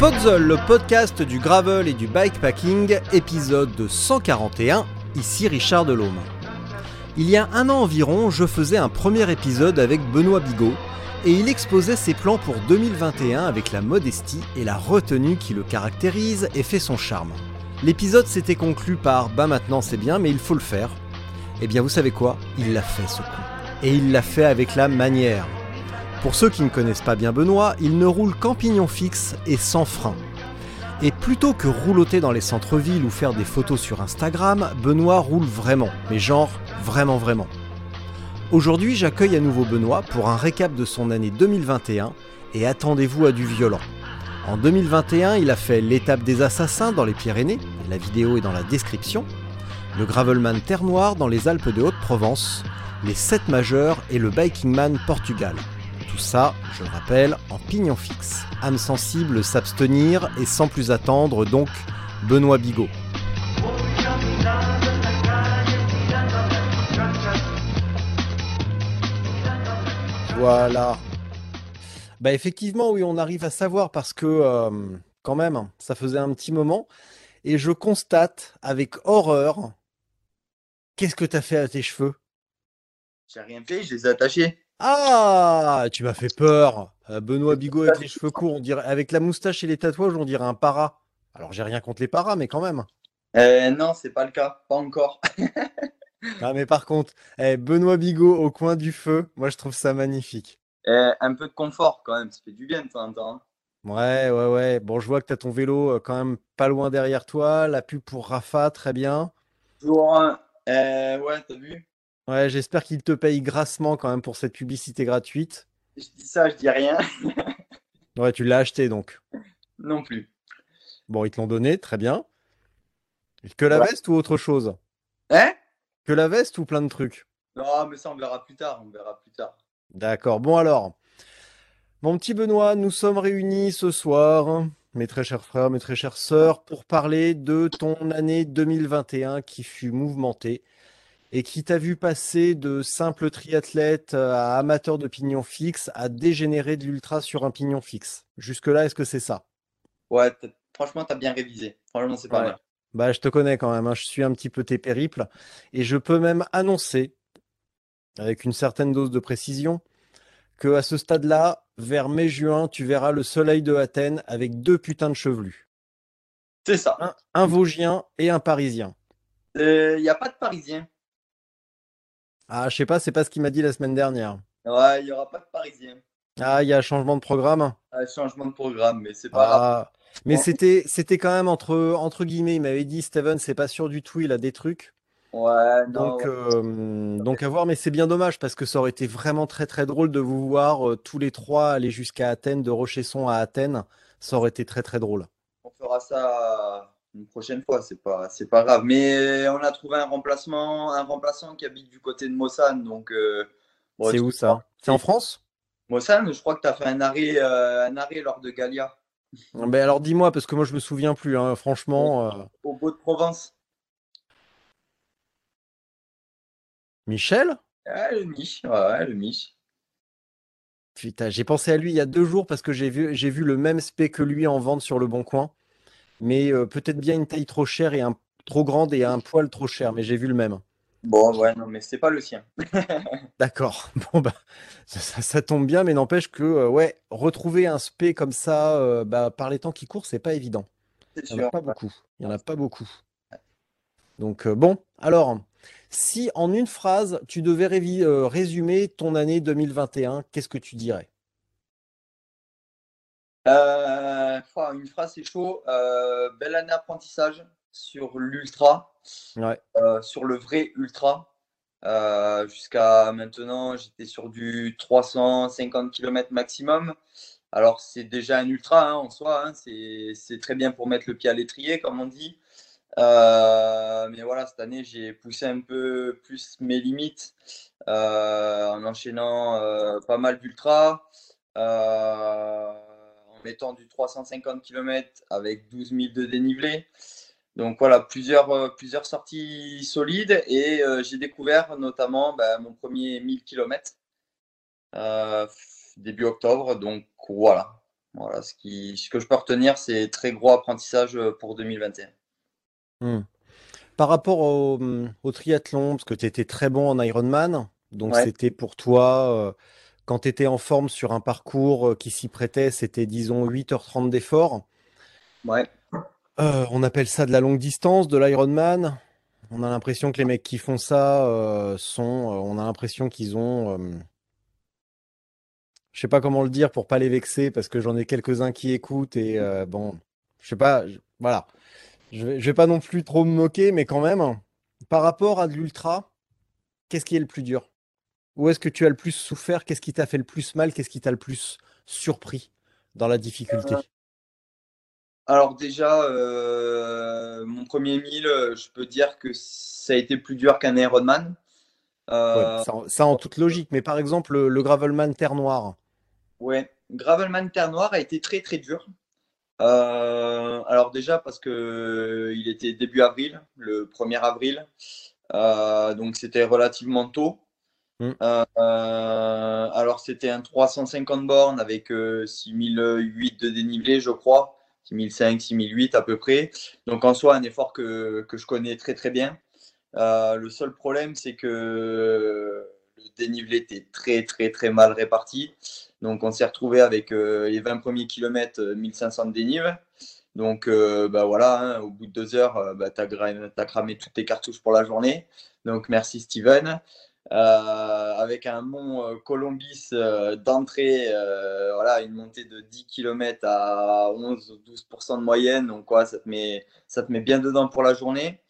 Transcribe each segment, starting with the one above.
Spotzol, le podcast du gravel et du bikepacking, épisode 141, ici Richard Delhomme. Il y a un an environ, je faisais un premier épisode avec Benoît Bigot, et il exposait ses plans pour 2021 avec la modestie et la retenue qui le caractérise et fait son charme. L'épisode s'était conclu par Bah maintenant c'est bien, mais il faut le faire. Eh bien vous savez quoi? Il l'a fait ce coup. Et il l'a fait avec la manière. Pour ceux qui ne connaissent pas bien Benoît, il ne roule qu'en pignon fixe et sans frein. Et plutôt que rouloter dans les centres-villes ou faire des photos sur Instagram, Benoît roule vraiment, mais genre vraiment vraiment. Aujourd'hui, j'accueille à nouveau Benoît pour un récap de son année 2021 et attendez-vous à du violent. En 2021, il a fait l'étape des assassins dans les Pyrénées, la vidéo est dans la description, le Gravelman Terre Noire dans les Alpes de Haute-Provence, les 7 majeurs et le Bikingman Portugal. Tout ça, je le rappelle, en pignon fixe. Âme sensible, s'abstenir et sans plus attendre, donc Benoît Bigot. Voilà. Bah effectivement, oui, on arrive à savoir parce que euh, quand même, ça faisait un petit moment. Et je constate avec horreur, qu'est-ce que t'as fait à tes cheveux? J'ai rien fait, je les ai attachés. Ah, tu m'as fait peur. Euh, Benoît Bigot avec les cheveux courts, on dirait, avec la moustache et les tatouages, on dirait un para. Alors j'ai rien contre les paras, mais quand même. Euh, non, c'est pas le cas, pas encore. Ah, mais par contre, eh, Benoît Bigot au coin du feu, moi je trouve ça magnifique. Euh, un peu de confort quand même, ça fait du bien de temps en temps. hein. Ouais, ouais, ouais. Bon, je vois que tu as ton vélo euh, quand même pas loin derrière toi. La pub pour Rafa, très bien. Toujours. Euh, ouais, t'as vu? Ouais, j'espère qu'il te paye grassement quand même pour cette publicité gratuite. Je dis ça, je dis rien. Ouais, tu l'as acheté donc. non plus. Bon, ils te l'ont donné, très bien. Que la Ouais. veste ou autre chose? Hein? Que la veste ou plein de trucs? Non, mais ça on verra plus tard, on verra plus tard. D'accord. Bon alors, mon petit Benoît, nous sommes réunis ce soir, mes très chers frères, mes très chères sœurs, pour parler de ton année 2021 qui fut mouvementée et qui t'a vu passer de simple triathlète à amateur de pignon fixe à dégénérer de l'ultra sur un pignon fixe. Jusque-là, est-ce que c'est ça? Ouais, franchement, t'as bien révisé. Franchement, c'est pas Ouais. mal. Bah, je te connais quand même, hein, je suis un petit peu tes périples et je peux même annoncer, avec une certaine dose de précision, que à ce stade-là, vers mai-juin, tu verras le soleil de Athènes avec deux putains de chevelus. C'est ça. Un, un Vosgien et un Parisien. Il n'y a pas de Parisien. Ah, je sais pas, c'est pas ce qu'il m'a dit la semaine dernière. Ouais, il n'y aura pas de Parisien. Ah, il y a changement de programme. Ah, changement de programme, mais c'est pas grave. Ah, mais Bon. c'était c'était quand même entre entre guillemets, il m'avait dit Steven, c'est pas sûr du tout, il a des trucs. Ouais, non. Donc, ouais. euh, donc à voir, mais c'est bien dommage parce que ça aurait été vraiment très très drôle de vous voir euh, tous les trois aller jusqu'à Athènes, de Rochesson à Athènes. Ça aurait été très très drôle. On fera ça une prochaine fois, c'est pas, c'est pas grave. Mais on a trouvé un remplacement, un remplaçant qui habite du côté de Mossane, donc. euh, bon, c'est où ça? C'est en France? Mossane, je crois que tu as fait un arrêt, euh, un arrêt lors de Galia, Ben alors dis-moi parce que moi je me souviens plus, hein, franchement. euh, au Beau de Provence. Michel? Ouais, le Mich, ouais, ouais, le Mich. Putain, j'ai pensé à lui il y a deux jours parce que j'ai vu, j'ai vu le même spé que lui en vente sur le Bon Coin. Mais euh, peut-être bien une taille trop chère et un trop grande et un poil trop cher, mais j'ai vu le même. Bon, ouais, non, mais c'est pas le sien. D'accord. Bon bah ça, ça- ça tombe bien, mais n'empêche que euh, ouais, retrouver un spé comme ça euh, bah, par les temps qui courent, c'est pas évident. Il n'y en a pas beaucoup. Il y en a pas beaucoup. Donc euh, bon, alors, si en une phrase tu devais résumer ton année 2021, qu'est-ce que tu dirais? Euh, une phrase, c'est chaud. Euh, belle année d'apprentissage sur l'ultra, euh, sur le vrai ultra. Jusqu'à maintenant, j'étais sur du 350 km maximum. Alors, c'est déjà un ultra hein, en soi. Hein. c'est très bien pour mettre le pied à l'étrier, comme on dit. mais voilà, cette année, j'ai poussé un peu plus mes limites en enchaînant pas mal d'ultra mettant du 350 km avec 12 000 de dénivelé. Donc voilà, plusieurs, euh, plusieurs sorties solides et euh, j'ai découvert notamment bah, mon premier 1000 km euh, début octobre. Donc voilà, voilà ce, qui, ce que je peux retenir, c'est très gros apprentissage pour 2021. Hmm. Par rapport au, au, triathlon, parce que tu étais très bon en Ironman, donc c'était pour toi quand tu étais en forme sur un parcours euh, qui s'y prêtait, c'était disons 8h30 d'effort. Ouais. Euh, on appelle ça de la longue distance, de l'Ironman. On a l'impression que les mecs qui font ça euh, sont. on a l'impression qu'ils ont. je sais pas comment le dire pour pas les vexer parce que j'en ai quelques-uns qui écoutent et bon, je sais pas. voilà. Je vais, je vais pas non plus trop me moquer, mais quand même, par rapport à de l'ultra, qu'est-ce qui est le plus dur? Où est-ce que tu as le plus souffert? Qu'est-ce qui t'a fait le plus mal? Qu'est-ce qui t'a le plus surpris dans la difficulté? Euh, Alors déjà, euh, mon premier mille, euh, je peux dire que ça a été plus dur qu'un Ironman. ça, en toute logique, mais par exemple le, Gravelman Terre Noire. Ouais, Gravelman Terre Noire a été très très dur. alors déjà parce que il était début avril, le 1er avril, donc c'était relativement tôt. Mm. Euh, alors, c'était un 350 bornes avec 6008 euh, de dénivelé, je crois. 6005, 6008 à peu près. Donc, en soi, un effort que, je connais très très bien. Euh, le seul problème, c'est que le dénivelé était très très très mal réparti. Donc, on s'est retrouvé avec les 20 premiers kilomètres, 1500 de dénive. Donc, bah voilà, hein, au bout de deux heures, bah, tu as, cramé toutes tes cartouches pour la journée. Donc, merci Steven. Euh, avec un mont euh, Colombis euh, d'entrée, voilà, une montée de 10 km à 11-12% de moyenne. Donc, quoi, ça, te met, ça te met bien dedans pour la journée.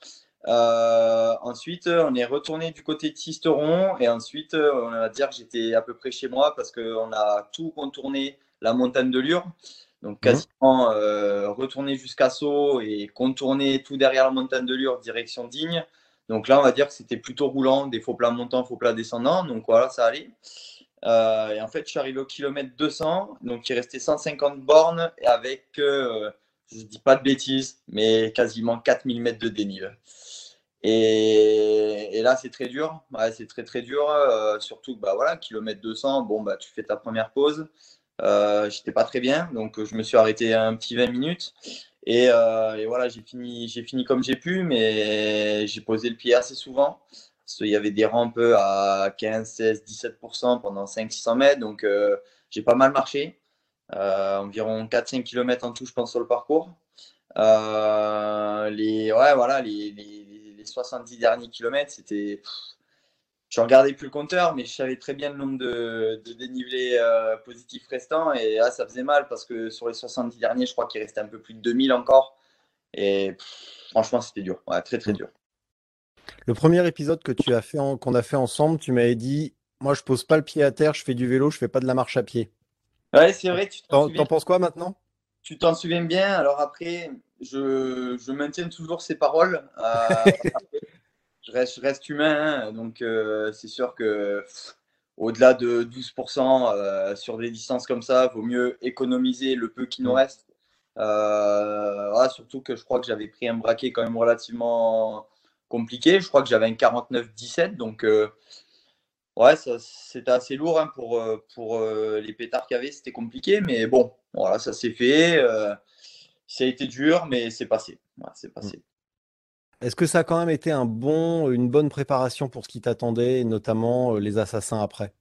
ensuite, on est retourné du côté de Sisteron et ensuite, on va dire que j'étais à peu près chez moi parce qu'on a tout contourné la montagne de Lure. Donc, mmh. quasiment retourné jusqu'à Sceaux et contourner tout derrière la montagne de Lure, direction Digne. Donc là, on va dire que c'était plutôt roulant, des faux plats montants, faux plats descendants. Donc voilà, ça allait. Euh, et en fait, je suis arrivé au kilomètre 200. Donc il restait 150 bornes avec, euh, je ne dis pas de bêtises, mais quasiment 4000 mètres de dénivelé. Et, là, c'est très dur. c'est très très dur. Euh, surtout que bah, voilà, kilomètre 200, bon, bah, tu fais ta première pause. J'étais pas très bien, donc je me suis arrêté un petit 20 minutes. Euh, et, voilà, j'ai fini, fini comme j'ai pu, mais j'ai posé le pied assez souvent. Parce y avait des rampes à 15, 16, 17% pendant 500-600 mètres. Donc, euh, j'ai pas mal marché. Euh, environ 4-5 km en tout, je pense, sur le parcours. les, ouais, voilà, les, les, les 70 derniers kilomètres, c'était je regardais plus le compteur, mais je savais très bien le nombre de, dénivelés euh, positifs restants. Et là, ça faisait mal parce que sur les 70 derniers, je crois qu'il restait un peu plus de 2000 encore. Et franchement, c'était dur. très, très dur. Le premier épisode que tu as fait, qu'on a fait ensemble, tu m'avais dit Moi, je pose pas le pied à terre, je fais du vélo, je fais pas de la marche à pied. Ouais, c'est vrai. Tu t'en, penses quoi maintenant? Tu t'en souviens bien? Alors après, je, maintiens toujours ces paroles. Euh, je reste, humain, hein, donc euh, c'est sûr que au-delà de 12% euh, sur des distances comme ça, il vaut mieux économiser le peu qui nous mm. reste. Euh, surtout que je crois que j'avais pris un braquet quand même relativement compliqué. Je crois que j'avais un 49-17, donc ouais, c'était assez lourd hein, pour, pour les pétards qu'il y avait. C'était compliqué, mais bon, voilà, ça s'est fait. ça a été dur, mais c'est passé. c'est passé. Est-ce que ça a quand même été un bon, une bonne préparation pour ce qui t'attendait, notamment euh, les assassins après?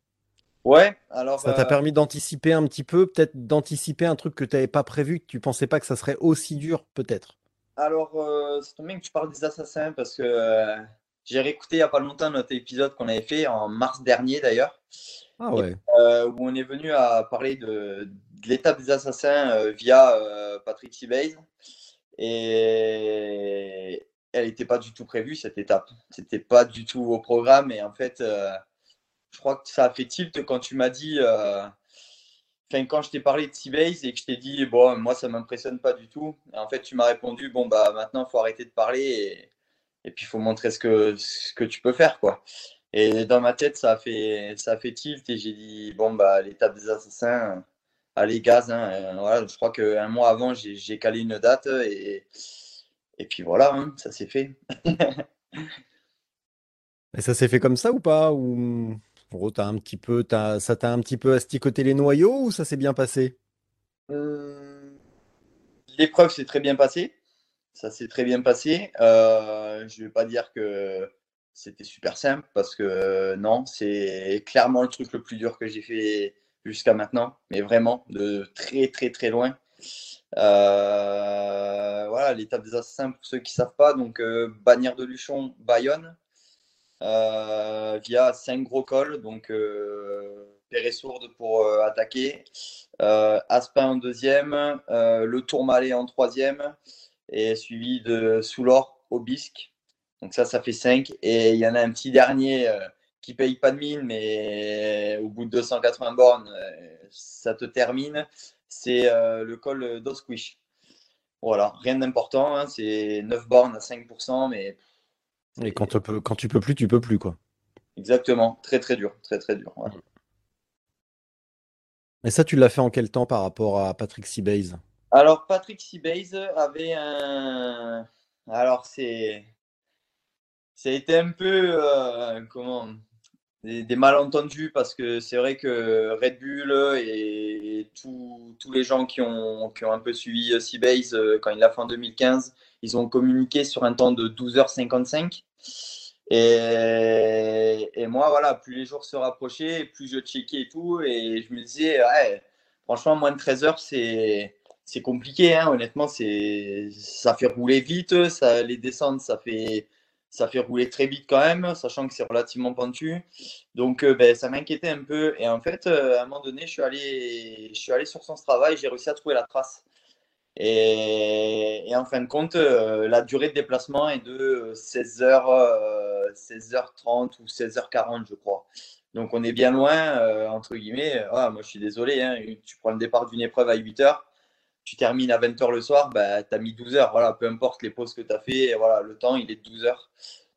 Ouais, alors. Ça t'a euh, permis d'anticiper un petit peu, peut-être d'anticiper un truc que tu n'avais pas prévu, que tu pensais pas que ça serait aussi dur, peut-être? Alors, euh, c'est tombé que tu parles des assassins parce que j'ai réécouté il n'y a pas longtemps notre épisode qu'on avait fait en mars dernier d'ailleurs. Ah ouais. où on est venu à parler de, l'étape des assassins via Patrick Seabase. Et elle n'était pas du tout prévue, cette étape. C'était pas du tout au programme. Et en fait, je crois que ça a fait tilt quand tu m'as dit quand je t'ai parlé de Seabase et que je t'ai dit, bon, moi, ça m'impressionne pas du tout. en fait, tu m'as répondu, bon, bah, maintenant, il faut arrêter de parler et, puis il faut montrer ce que, tu peux faire, quoi. Et dans ma tête, ça a fait, ça a fait tilt et j'ai dit, bon, bah, l'étape des assassins, allez, gaz. Hein, je crois qu'un mois avant, j'ai calé une date et, et puis voilà, hein, ça s'est fait. et ça s'est fait comme ça ou pas? Ou un petit peu, ça t'a un petit peu asticoté les noyaux ou ça s'est bien passé? Euh, L'épreuve s'est très bien passée. Ça s'est très bien passé. Euh, je ne vais pas dire que c'était super simple parce que euh, non, c'est clairement le truc le plus dur que j'ai fait jusqu'à maintenant, mais vraiment de très très très loin. Voilà, l'étape des assassins pour ceux qui ne savent pas, donc bannière de Luchon, Bayonne, euh, via cinq gros cols, donc euh, Sourde pour euh, attaquer, Aspin en deuxième, le Tourmalet en troisième, et suivi de Soulor au Bisque. Donc ça, ça fait 5. Et il y en a un petit dernier qui paye pas de mine, mais au bout de 280 bornes, ça te termine. C'est le col d'Osquish. Voilà, rien d'important. Hein, c'est 9 bornes à 5%, mais et quand tu, peux, quand tu peux plus, tu peux plus, quoi. Exactement, très très dur, très très dur. Et ça, tu l'as fait en quel temps par rapport à Patrick Seabase? Alors, Patrick Seabase avait un. Alors, c'est. Ça a été un peu. Euh, comment? Des, malentendus parce que c'est vrai que Red Bull et, tous les gens qui ont, qui ont un peu suivi Seabase euh, quand il l'a fait en 2015, ils ont communiqué sur un temps de 12h55. Et, moi, voilà, plus les jours se rapprochaient, plus je checkais et tout. Et je me disais, franchement, moins de 13 heures, c'est, c'est compliqué. Hein. Honnêtement, ça fait rouler vite. Ça, les descentes, ça fait, ça fait rouler très vite quand même, sachant que c'est relativement pentu. Donc, euh, ben, ça m'inquiétait un peu. Et en fait, euh, à un moment donné, je suis allé, je suis allé sur son travail, j'ai réussi à trouver la trace. Et, en fin de compte, euh, la durée de déplacement est de 16h, 16h30 ou 16h40, je crois. Donc on est bien loin, entre guillemets. Ah, moi je suis désolé, hein, tu prends le départ d'une épreuve à 8h, tu termines à 20h le soir, bah, tu as mis 12 h Voilà, peu importe les pauses que tu as fait, voilà, le temps il est de 12 h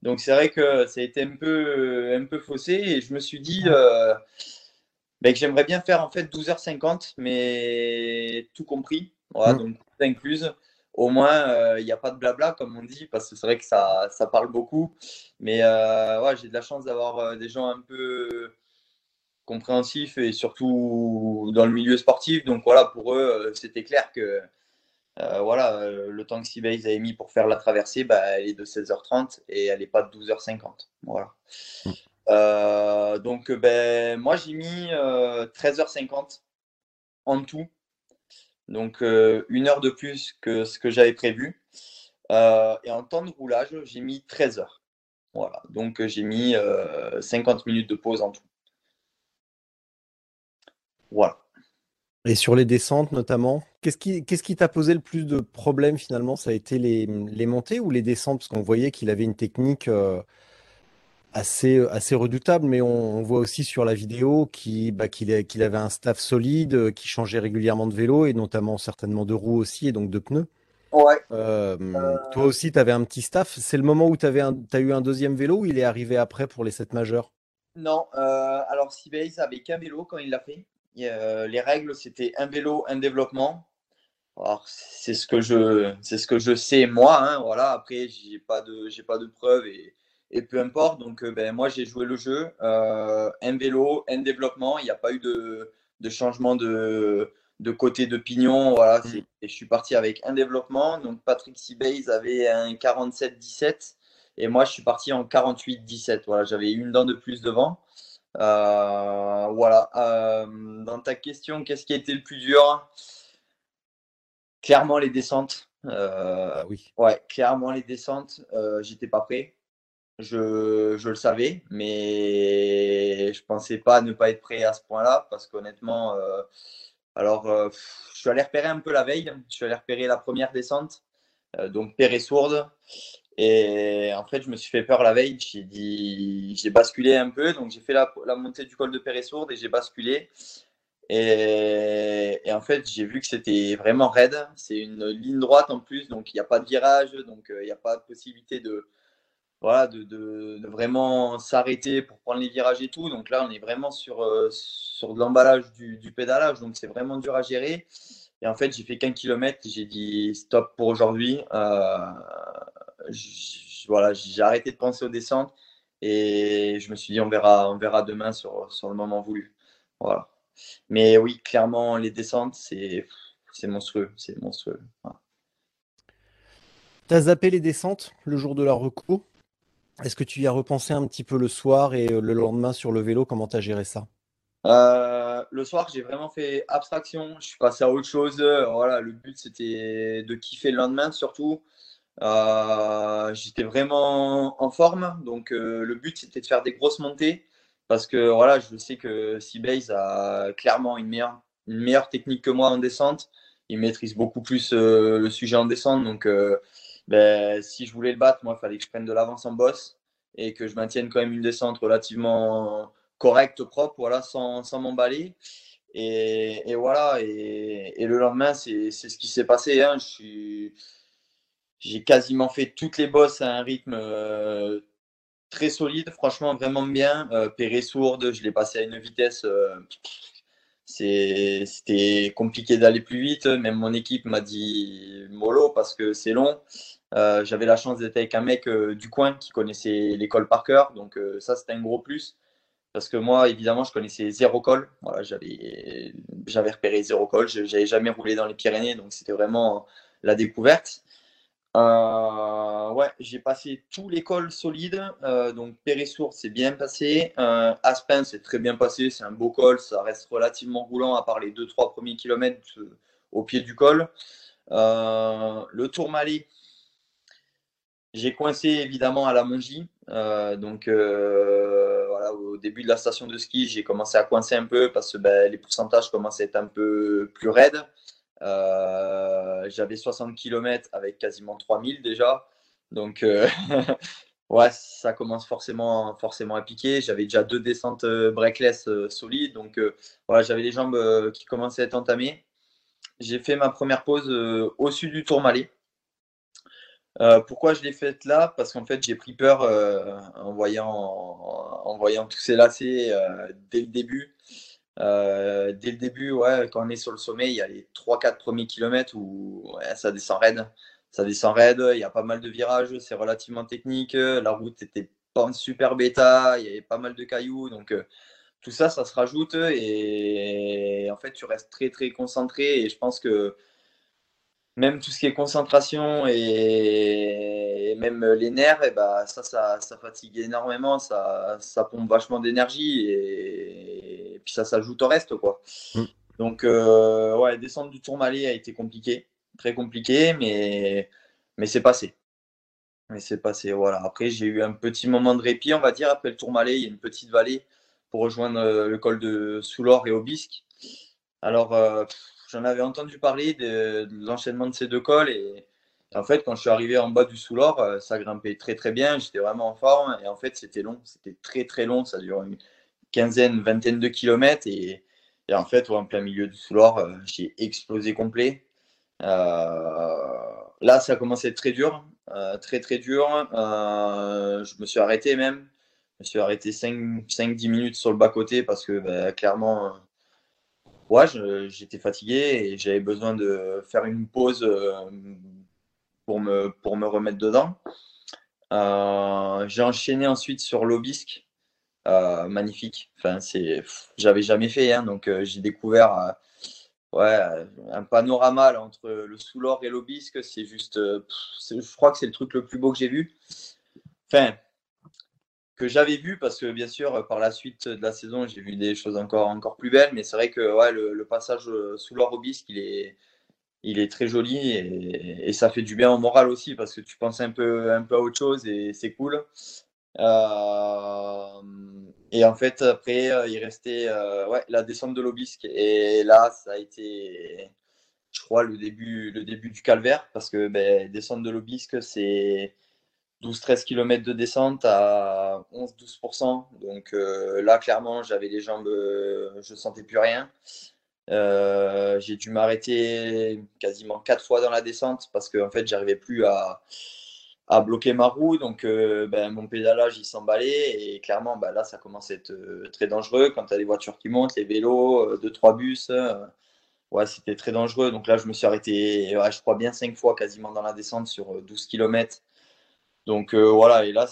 Donc c'est vrai que ça a été un peu, un peu faussé et je me suis dit euh, ben, que j'aimerais bien faire en fait 12h50, mais tout compris. Voilà, mmh. donc incluse. Au moins, euh, il n'y a pas de blabla, comme on dit, parce que c'est vrai que ça, ça, parle beaucoup. Mais euh, ouais, j'ai de la chance d'avoir des gens un peu compréhensifs et surtout dans le milieu sportif. Donc voilà, pour eux, c'était clair que voilà, le temps que Seabase a mis pour faire la traversée, bah, elle est de 16h30 et elle n'est pas de 12h50. Voilà. Mmh. donc ben, moi, j'ai mis 13h50 en tout donc euh, une heure de plus que ce que j'avais prévu. Euh, et en temps de roulage, j'ai mis 13 heures. Voilà, donc euh, j'ai mis 50 minutes de pause en tout. Voilà. Et sur les descentes notamment, qu'est-ce qui t'a posé le plus de problèmes finalement? Ça a été les, les montées ou les descentes? Parce qu'on voyait qu'il avait une technique assez, assez redoutable, mais on, voit aussi sur la vidéo bah, qu'il avait un staff solide, euh, qui changeait régulièrement de vélo et notamment certainement de roues aussi et donc de pneus. Ouais. Euh, toi aussi, tu avais un petit staff. C'est le moment où tu as eu un deuxième vélo ou il est arrivé après pour les 7 majeurs? Non, euh, alors Seabase avait qu'un vélo quand il l'a fait. Les règles, c'était un vélo, un développement. Alors, c'est ce que je, c'est ce que je sais moi. Hein, voilà. Après, j'ai pas de, j'ai pas de preuves et et peu importe. Donc, euh, ben, moi, j'ai joué le jeu. Euh, un vélo, un développement. Il n'y a pas eu de, changement de, côté de pignon. Voilà, mm. et je suis parti avec un développement. Donc, Patrick Seabase avait un 47-17 et moi, je suis parti en 48-17. Voilà, j'avais une dent de plus devant. Euh, voilà. dans ta question, qu'est-ce qui a été le plus dur? Clairement, les descentes. Ah oui. Ouais, clairement, les descentes. J'étais pas prêt je, je, le savais, mais je pensais pas ne pas être prêt à ce point-là parce qu'honnêtement, euh, Alors, je suis allé repérer un peu la veille. Je suis allé repérer la première descente, donc Péré sourde. Et en fait, je me suis fait peur la veille. J'ai basculé un peu. Donc, j'ai fait la, montée du col de Péré-Sourde et j'ai basculé. Et, en fait, j'ai vu que c'était vraiment raide. C'est une ligne droite en plus, donc il n'y a pas de virage, donc euh, il n'y a pas de possibilité de, voilà, de, vraiment s'arrêter pour prendre les virages et tout. Donc là, on est vraiment sur, euh, sur de l'emballage du, du, pédalage, donc c'est vraiment dur à gérer. Et en fait, j'ai fait qu'un kilomètre, j'ai dit stop pour aujourd'hui. Euh, voilà, j'ai arrêté de penser aux descentes et je me suis dit on verra, on verra demain sur, sur le moment voulu. Voilà. Mais oui, clairement, les descentes, c'est monstrueux. C'est monstrueux. Tu as zappé les descentes le jour de la reco? Est-ce que tu y as repensé un petit peu le soir et euh, le lendemain sur le vélo? Comment tu as géré ça? Euh, Le soir, j'ai vraiment fait abstraction. Je suis passé à autre chose. Voilà, le but, c'était de kiffer le lendemain surtout. Euh, j'étais vraiment en forme, donc euh, le but c'était de faire des grosses montées parce que voilà, je sais que Seabase a clairement une meilleure, une meilleure technique que moi en descente. Il maîtrise beaucoup plus euh, le sujet en descente, donc ben, si je voulais le battre, moi il fallait que je prenne de l'avance en boss et que je maintienne quand même une descente relativement correcte, propre, voilà, sans, sans m'emballer. Et, et, voilà, et, et le lendemain, c'est ce qui s'est passé. Hein. Je suis j'ai quasiment fait toutes les bosses à un rythme euh, très solide, franchement vraiment bien. Euh, Péré sourde, je l'ai passé à une vitesse. Euh, c'était compliqué d'aller plus vite. Même mon équipe m'a dit mollo parce que c'est long. J'avais la chance d'être avec un mec du coin qui connaissait l'école par cœur. Donc ça, c'était un gros plus. Parce que moi, évidemment, je connaissais zéro col. Voilà, J'avais repéré zéro col. Je n'avais jamais roulé dans les Pyrénées. Donc c'était vraiment la découverte. Euh, ouais, j'ai passé tout l'école solide. Euh, donc Périssour, c'est bien passé. Euh, Aspen, c'est très bien passé. C'est un beau col. Ça reste relativement roulant à part les 2-3 premiers kilomètres au pied du col. le Tourmalet, j'ai coincé évidemment à la Mongie. donc voilà, au début de la station de ski, j'ai commencé à coincer un peu parce que ben, les pourcentages commençaient à être un peu plus raides. Euh, j'avais 60 km avec quasiment 3000 déjà. Donc, euh, ouais, ça commence forcément, forcément à piquer. J'avais déjà deux descentes euh, breakless solides. Donc, voilà, j'avais les jambes qui commençaient à être entamées. J'ai fait ma première pause au sud du Tourmalet. pourquoi je l'ai faite là? Parce qu'en fait, j'ai pris peur en, voyant, en, voyant tous ces lacets dès le début. Euh, dès le début, quand on est sur le sommet, il y a les 3-4 premiers kilomètres où ça descend raide. Ça descend il y a pas mal de virages, c'est relativement technique. La route était pas en super bêta, il y avait pas mal de cailloux. Donc euh, tout ça, ça se rajoute et en fait, tu restes très très concentré. Et je pense que même tout ce qui est concentration et, même les nerfs, bah, ça, ça, ça, fatigue énormément, ça, ça pompe vachement d'énergie et, puis ça s'ajoute au reste. Quoi. Mm. Donc, euh, ouais, descendre du Tourmalet a été compliqué, très compliqué, mais, mais c'est passé. Mais c'est passé, voilà. Après, j'ai eu un petit moment de répit, on va dire, après le Tourmalet, il y a une petite vallée pour rejoindre euh, le col de Soulor et Obisque. Alors, euh, j'en avais entendu parler de, l'enchaînement de ces deux cols et, en fait, quand je suis arrivé en bas du Soulor, euh, ça grimpait très très bien, j'étais vraiment en forme et en fait, c'était long, c'était très très long, ça dure une quinzaine, vingtaine de kilomètres et, en fait, en plein milieu du Soulor, euh, j'ai explosé complet. Euh, là, ça a commencé à être très dur, très très dur. je me suis arrêté même. Je me suis arrêté 5-10 minutes sur le bas-côté parce que bah, clairement, j'étais fatigué et j'avais besoin de faire une pause euh, pour me, remettre dedans. Euh, j'ai enchaîné ensuite sur l'Obisque. Euh, magnifique. Enfin, c'est, j'avais jamais fait, hein, donc j'ai découvert ouais, un panorama entre le Soulor et l'Obisque. C'est juste, je crois que c'est le truc le plus beau que j'ai vu. Enfin, que j'avais vu parce que bien sûr par la suite de la saison j'ai vu des choses encore encore plus belles mais c'est vrai que ouais, le, passage euh, sous l'orobisque il est il est très joli et, ça fait du bien au moral aussi parce que tu penses un peu un peu à autre chose et c'est cool euh, Et en fait, après, il restait ouais, la descente de l'Obisque. Et là, ça a été, je crois, le début, le début du calvaire. Parce que ben, descendre de l'Obisque, c'est 12-13 km de descente à 11-12%. Donc là, clairement, j'avais les jambes, je ne sentais plus rien. Euh, j'ai dû m'arrêter quasiment quatre fois dans la descente parce que en fait, j'arrivais plus à, à, bloquer ma roue. Donc, euh, ben, mon pédalage, il s'emballait. Et clairement, ben, là, ça commence à être euh, très dangereux quand tu as les voitures qui montent, les vélos, deux, trois bus. ouais, c'était très dangereux. Donc là, je me suis arrêté, je crois, bien cinq fois quasiment dans la descente sur 12 km. Donc voilà, et là,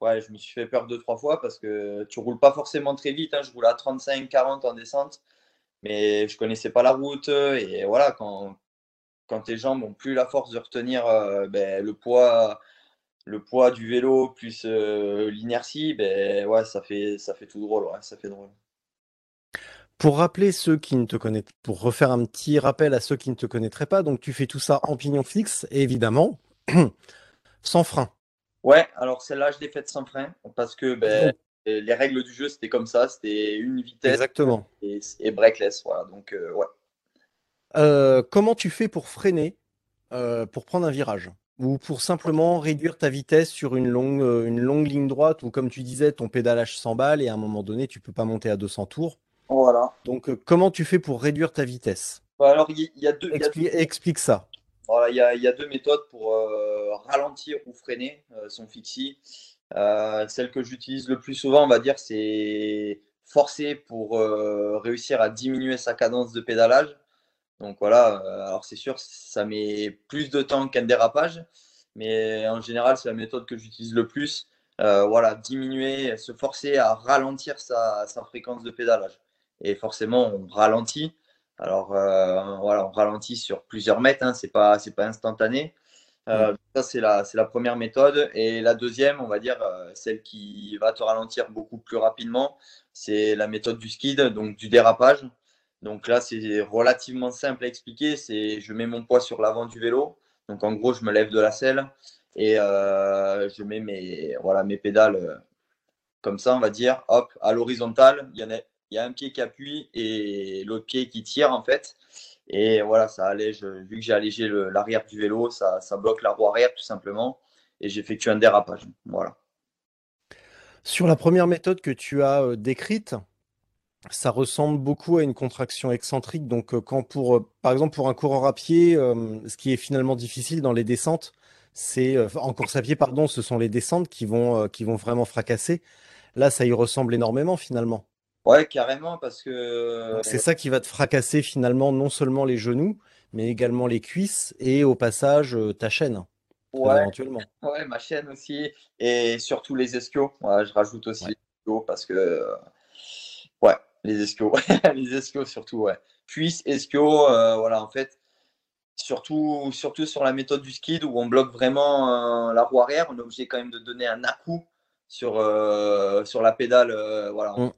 ouais, je me suis fait peur deux, trois fois parce que tu roules pas forcément très vite. Hein. Je roule à 35, 40 en descente mais je connaissais pas la route. Et voilà, quand, quand tes jambes n'ont plus la force de retenir euh, ben, le, poids, le poids du vélo plus euh, l'inertie, ben, ouais, ça, fait, ça fait tout drôle. Ouais, ça fait drôle. Pour rappeler ceux qui ne te connaissent, pour refaire un petit rappel à ceux qui ne te connaîtraient pas, donc tu fais tout ça en pignon fixe évidemment sans frein. Ouais, alors celle-là, je l'ai faite sans frein parce que ben, les règles du jeu, c'était comme ça, c'était une vitesse Exactement. Et, et breakless. Voilà, donc euh, ouais. Euh, comment tu fais pour freiner euh, pour prendre un virage? Ou pour simplement réduire ta vitesse sur une longue, une longue ligne droite ou comme tu disais, ton pédalage s'emballe et à un moment donné, tu peux pas monter à 200 tours. Voilà. Donc comment tu fais pour réduire ta vitesse? Bah, Alors il y, a deux. Explique ça. Voilà, il y, y, a deux méthodes pour ralentir ou freiner son fixie. Euh, celle que j'utilise le plus souvent, on va dire, c'est forcer pour euh, réussir à diminuer sa cadence de pédalage. Donc voilà, euh, alors c'est sûr, ça met plus de temps qu'un dérapage, mais en général, c'est la méthode que j'utilise le plus. voilà, diminuer, se forcer à ralentir sa, fréquence de pédalage. Et forcément, on ralentit. Alors voilà, on ralentit sur plusieurs mètres, hein, c'est pas, pas instantané. Euh, ça, c'est la, la, première méthode. Et la deuxième, on va dire, euh, celle qui va te ralentir beaucoup plus rapidement, c'est la méthode du skid, donc du dérapage. Donc là, c'est relativement simple à expliquer. C'est je mets mon poids sur l'avant du vélo. Donc en gros, je me lève de la selle et euh, je mets mes, voilà, mes pédales comme ça, on va dire, hop, à l'horizontale. Il y, a, il y a un pied qui appuie et l'autre pied qui tire en fait. Et voilà, ça allège, vu que j'ai allégé l'arrière du vélo, ça, bloque la roue arrière tout simplement. Et j'effectue un dérapage. Voilà. Sur la première méthode que tu as euh, décrite, ça ressemble beaucoup à une contraction excentrique. Donc, euh, quand pour, euh, par exemple, pour un coureur à pied, ce qui est finalement difficile dans les descentes, c'est en course à pied, pardon, ce sont les descentes qui vont, qui vont vraiment fracasser. Là, ça y ressemble énormément finalement. Ouais, carrément, parce que. C'est ça qui va te fracasser finalement non seulement les genoux, mais également les cuisses et au passage euh, ta chaîne. Ouais, éventuellement. ouais, ma chaîne aussi. Et surtout les esquios. je rajoute aussi les esquios parce que. Ouais, les esquios. les esquios surtout, ouais. Cuisses, esquios, euh, voilà, en fait. Surtout, surtout sur la méthode du skid où on bloque vraiment euh, la roue arrière, on est obligé quand même de donner un à-coup sur, sur la pédale. voilà. Mm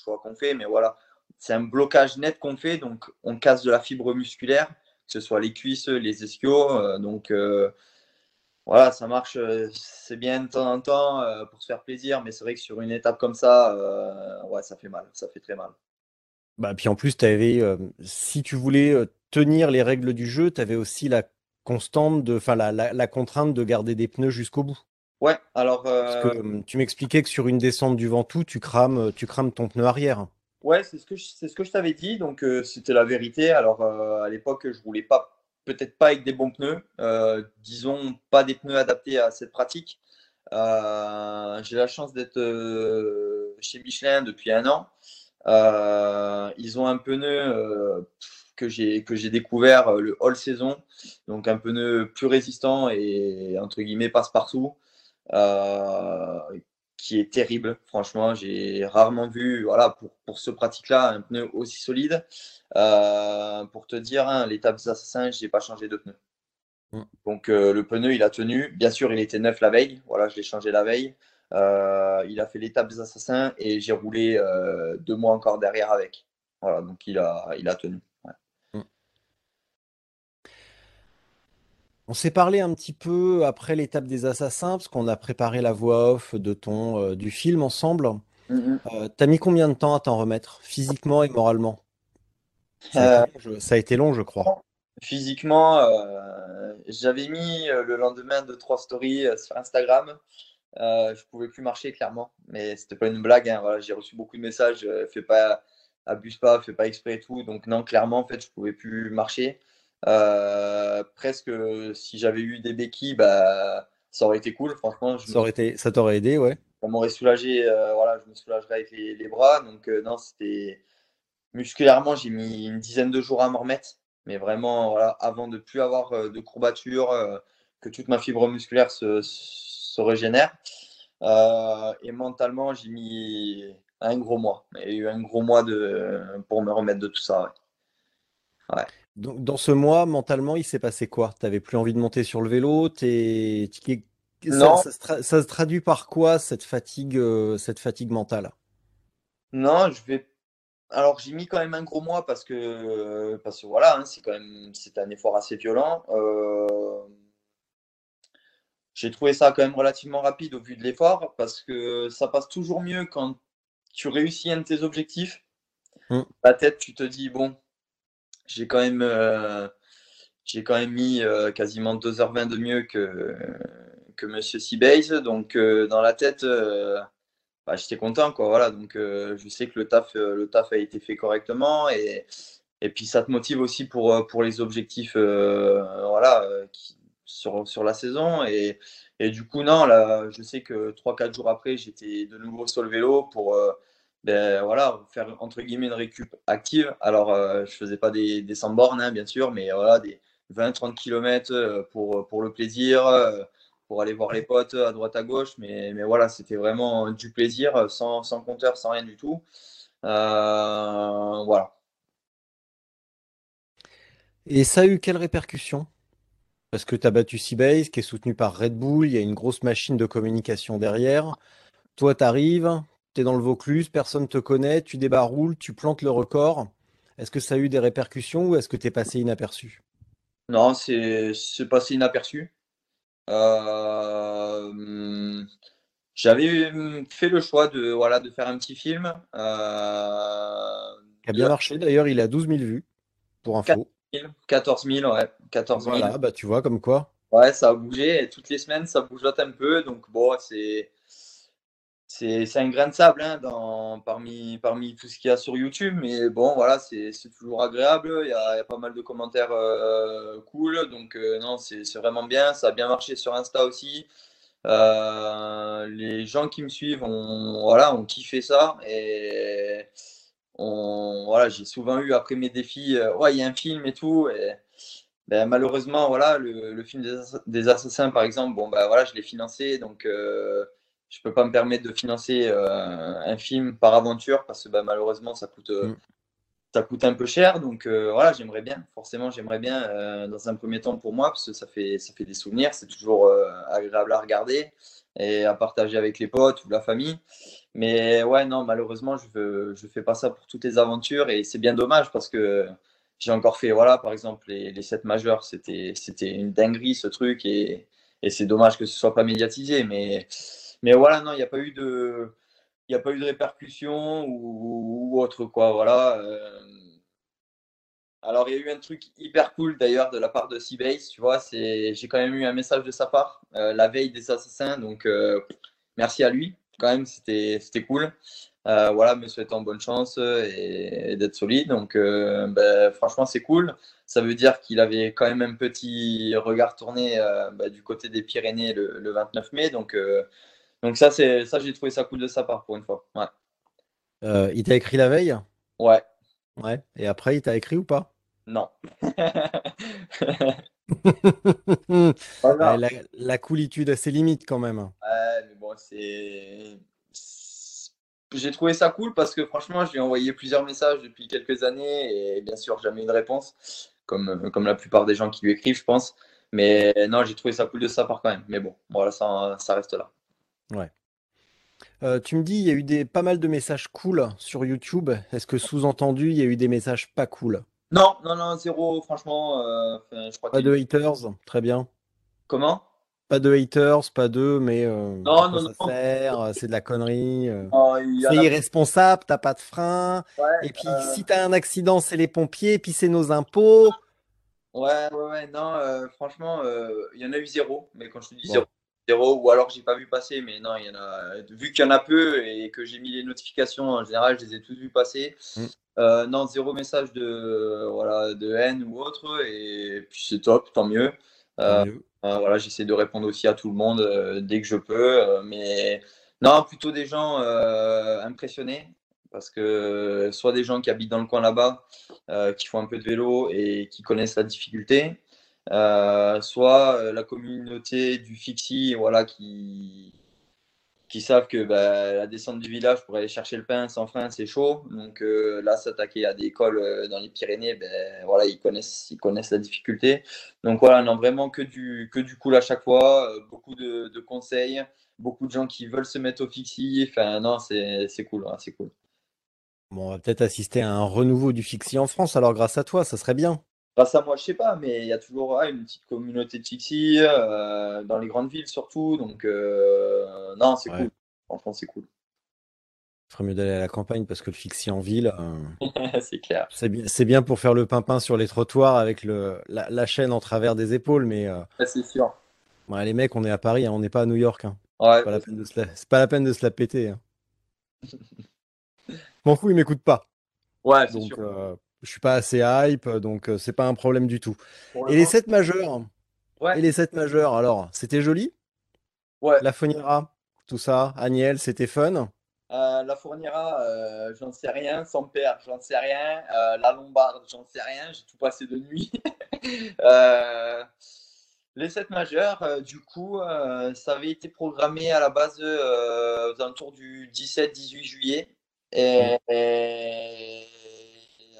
choix qu'on fait, mais voilà, c'est un blocage net qu'on fait, donc on casse de la fibre musculaire, que ce soit les cuisses, les euh, donc euh, voilà, ça marche, euh, c'est bien de temps en temps pour se faire plaisir, mais c'est vrai que sur une étape comme ça, ouais, ça fait mal, ça fait très mal. Bah, puis en plus, avais, si tu voulais tenir les règles du jeu, tu avais aussi la constante, de, la, la, la contrainte de garder des pneus jusqu'au bout. Ouais, alors. Parce que euh, tu m'expliquais que sur une descente du Ventoux, tu crames, tu crames ton pneu arrière. Ouais, c'est ce que je, c'est ce que je t'avais dit, donc euh, c'était la vérité. Alors euh, à l'époque, je roulais pas, peut-être pas avec des bons pneus, disons pas des pneus adaptés à cette pratique. j'ai la chance d'être chez Michelin depuis un an. ils ont un pneu que j'ai que j'ai découvert le all saison, donc un pneu plus résistant et entre guillemets passe partout. Euh, qui est terrible. Franchement, j'ai rarement vu, voilà, pour, pour ce pratique-là, un pneu aussi solide. Euh, pour te dire, hein, l'étape des assassins, je n'ai pas changé de pneu. Mm. Donc euh, le pneu, il a tenu. Bien sûr, il était neuf la veille. Voilà, je l'ai changé la veille. il a fait l'étape des assassins et j'ai roulé deux mois encore derrière avec. Voilà, donc il a, il a tenu. On s'est parlé un petit peu après l'étape des assassins, parce qu'on a préparé la voix off de ton, euh, du film ensemble. Mm, mm. T'as mis combien de temps à t'en remettre, physiquement et moralement? Ça a, été long, je crois. Physiquement, j'avais mis le lendemain de trois stories sur Instagram. je pouvais plus marcher clairement, mais c'était pas une blague. Hein, voilà, j'ai reçu beaucoup de messages. fais pas, abuse pas, fais pas exprès et tout. Donc non, clairement, en fait, je pouvais plus marcher. Euh, presque, si j'avais eu des béquilles, bah, ça aurait été cool. Franchement, ça, aurait été, ça t'aurait aidé, ouais. Ça m'aurait soulagé. Euh, voilà, je me soulagerais avec les, bras. Donc euh, non, c'était musculairement, j'ai mis une dizaine de jours à m'en remettre. Mais vraiment, voilà, avant de plus avoir de courbatures, que toute ma fibre musculaire se, se régénère. et mentalement, j'ai mis un gros mois. Il y a eu un gros mois de, pour me remettre de tout ça. Ouais. Donc, dans ce mois, mentalement, il s'est passé quoi? Tu n'avais plus envie de monter sur le vélo? Es... Ça, ça, se traduit par quoi cette fatigue, euh, cette fatigue mentale? Non, je vais. Alors j'ai mis quand même un gros mois parce que parce que voilà, hein, c'est quand même c'est un effort assez violent. Euh, j'ai trouvé ça quand même relativement rapide au vu de l'effort parce que ça passe toujours mieux quand tu réussis un de tes objectifs. Mmh. La tête, tu te dis bon, j'ai quand même, euh, j'ai quand même mis euh, quasiment 2h20 de mieux que, que Monsieur Seabase. Donc, euh, dans la tête, bah, j'étais content. Quoi, voilà, donc, je sais que le taf, le taf a été fait correctement. Et, et puis, ça te motive aussi pour, pour les objectifs voilà, sur, sur la saison. Et, et du coup, non, là, je sais que 3-4 jours après, j'étais de nouveau sur le vélo pour ben, voilà, faire entre guillemets une récup active. Alors, euh, je faisais pas des, des 100 bornes, hein, bien sûr, mais voilà, des 20-30 km euh, pour, pour le plaisir, euh, pour aller voir les potes à droite à gauche. Mais, mais voilà, c'était vraiment du plaisir, sans, sans, compteur, sans rien du tout. voilà. Et ça a eu quelle répercussion? Parce que tu as battu Seabase, qui est soutenu par Red Bull, il y a une grosse machine de communication derrière. Toi, tu arrives, tu es dans le Vaucluse, personne te connaît, tu débarroules, tu plantes le record. Est-ce que ça a eu des répercussions ou est-ce que tu es passé inaperçu? Non, c'est passé inaperçu. Euh, j'avais fait le choix de, voilà, de faire un petit film. Euh, qui a bien marché d'ailleurs, il a 12 000 vues pour info. 14 000, ouais. 14 000. Voilà, bah tu vois comme quoi. Ouais, ça a bougé. Et toutes les semaines, ça bougeote un peu. Donc bon, c'est c'est un grain de sable hein, dans, parmi, parmi tout ce qu'il y a sur YouTube. Mais bon, voilà, c'est toujours agréable. Il y, a, pas mal de commentaires euh, cool. Donc, euh, non, c'est vraiment bien. Ça a bien marché sur Insta aussi. Euh, les gens qui me suivent ont, voilà, ont kiffé ça. Et voilà, j'ai souvent eu après mes défis, ouais, il y a un film et tout. Et, ben, malheureusement, voilà, le, film des, assassins, par exemple, bon, ben, voilà, je l'ai financé. Donc, je peux pas me permettre de financer euh, un film par aventure parce que bah, malheureusement ça coûte euh, mm. ça coûte un peu cher. Donc euh, voilà j'aimerais bien forcément j'aimerais bien dans un premier temps pour moi parce que ça fait ça fait des souvenirs c'est toujours agréable à regarder et à partager avec les potes ou la famille. Mais ouais non malheureusement je veux, je fais pas ça pour toutes les aventures et c'est bien dommage parce que j'ai encore fait voilà par exemple les, les 7 majeurs c'était c'était une dinguerie ce truc et, et c'est dommage que ce soit pas médiatisé. Mais mais voilà, non, il n'y a pas eu de, il a pas eu de répercussions ou, autre quoi. Voilà. Euh. Alors il y a eu un truc hyper cool d'ailleurs de la part de Seabase, tu vois, c'est, j'ai quand même eu un message de sa part euh, la veille des assassins, donc euh, merci à lui. Quand même, c'était, c'était cool. voilà, me souhaitant bonne chance et, d'être solide. Donc, ben, franchement, c'est cool. Ça veut dire qu'il avait quand même un petit regard tourné ben, du côté des Pyrénées le, le 29 mai. Donc, donc ça, c'est ça, j'ai trouvé ça cool de sa part pour une fois. Ouais. Euh, il t'a écrit la veille? Ouais. Ouais. Et après, il t'a écrit ou pas? Non. la, la, coolitude a ses limites quand même. Ouais, mais bon, c'est. J'ai trouvé ça cool parce que franchement, je lui ai envoyé plusieurs messages depuis quelques années et bien sûr, jamais une réponse, comme, comme la plupart des gens qui lui écrivent, je pense. Mais non, j'ai trouvé ça cool de sa part quand même. Mais bon, voilà, ça, ça reste là. Ouais. Euh, tu me dis, il y a eu des pas mal de messages cool sur YouTube. Est-ce que sous-entendu, il y a eu des messages pas cool? Non, non, non, 0 franchement, euh, Pas de haters? Très bien. Comment? Pas de haters, pas de mais, euh, Non, non, ça non. sert? C'est de la connerie, c'est irresponsable, T'as pas de frein et puis si t'as un accident, c'est les pompiers puis c'est nos impôts. Ouais, ouais, ouais, non, franchement, il y en a eu zéro. mais quand je te dis 0, Bon. Zéro ou alors j'ai pas vu passer, mais non, il y en a, vu qu'il y en a peu et que j'ai mis les notifications en général, je les ai tous vus passer. Mm. Euh, non, zéro message de, voilà, de haine ou autre, et puis c'est top, tant mieux. Euh, euh, voilà, j'essaie de répondre aussi à tout le monde dès que je peux, mais non, plutôt des gens impressionnés. Parce que soit des gens qui habitent dans le coin là-bas, qui font un peu de vélo et qui connaissent la difficulté, euh, soit euh, la communauté du Fixie, voilà, qui, qui savent que bah, la descente du village pour aller chercher le pain sans frein, c'est chaud. Donc euh, là, s'attaquer à des écoles dans les Pyrénées, ben, voilà, ils connaissent, ils connaissent la difficulté. Donc voilà, non, vraiment que du, que du cool à chaque fois, beaucoup de, de, conseils, beaucoup de gens qui veulent se mettre au Fixie. Enfin, non, c'est cool, hein, c'est cool. Bon, on va peut-être assister à un renouveau du Fixie en France, alors grâce à toi, ça serait bien grâce à moi, je sais pas, mais il y a toujours une petite communauté de Fixie, euh, dans les grandes villes surtout. Donc, euh, non, c'est cool. Franchement, c'est cool. Il ferait mieux d'aller à la campagne parce que le Fixie en ville, euh, c'est clair. C'est bien, bien, pour faire le pimpin sur les trottoirs avec le, la, chaîne en travers des épaules, mais. c'est sûr. les mecs, on est à Paris, hein, on n'est pas à New York. Hein. Ouais, c'est pas, la peine de se la... pas la peine de se la péter. Hein. M'en fous, il m'écoute pas. Ouais, c'est sûr je suis pas assez hype, donc c'est pas un problème du tout. Et les 7 majeurs Et les 7 majeurs, alors, c'était joli? Ouais. La Fonira, tout ça, Agnel, c'était fun? Euh, La Fournira, euh, j'en sais rien. Sans père, j'en sais rien. Euh, la Lombarde, j'en sais rien. J'ai tout passé de nuit. les 7 majeurs, du coup, ça avait été programmé à la base aux alentours du 17-18 juillet. et à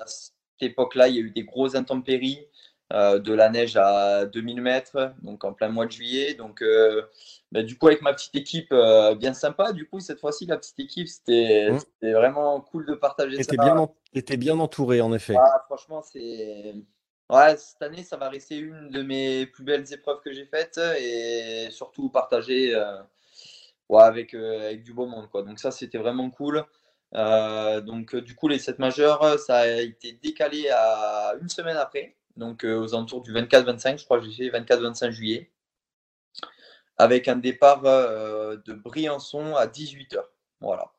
cette époque-là, il y a eu des grosses intempéries, euh, de la neige à 2000 mètres, donc en plein mois de juillet. Donc, euh, bah, du coup, avec ma petite équipe, euh, bien sympa. Du coup, cette fois-ci, la petite équipe, c'était mmh. vraiment cool de partager ça. Bien était bien entouré, en effet. franchement, c'est. Ouais, cette année, ça va rester une de mes plus belles épreuves que j'ai faites et surtout partager ouais, avec, avec du beau monde. Quoi. Donc, ça, c'était vraiment cool. Euh, donc, euh, du coup, les 7 majeurs, euh, ça a été décalé à une semaine après, donc aux alentours du 24-25, je crois que j'ai fait 24-25 juillet, avec un départ de Briançon à 18h. Voilà.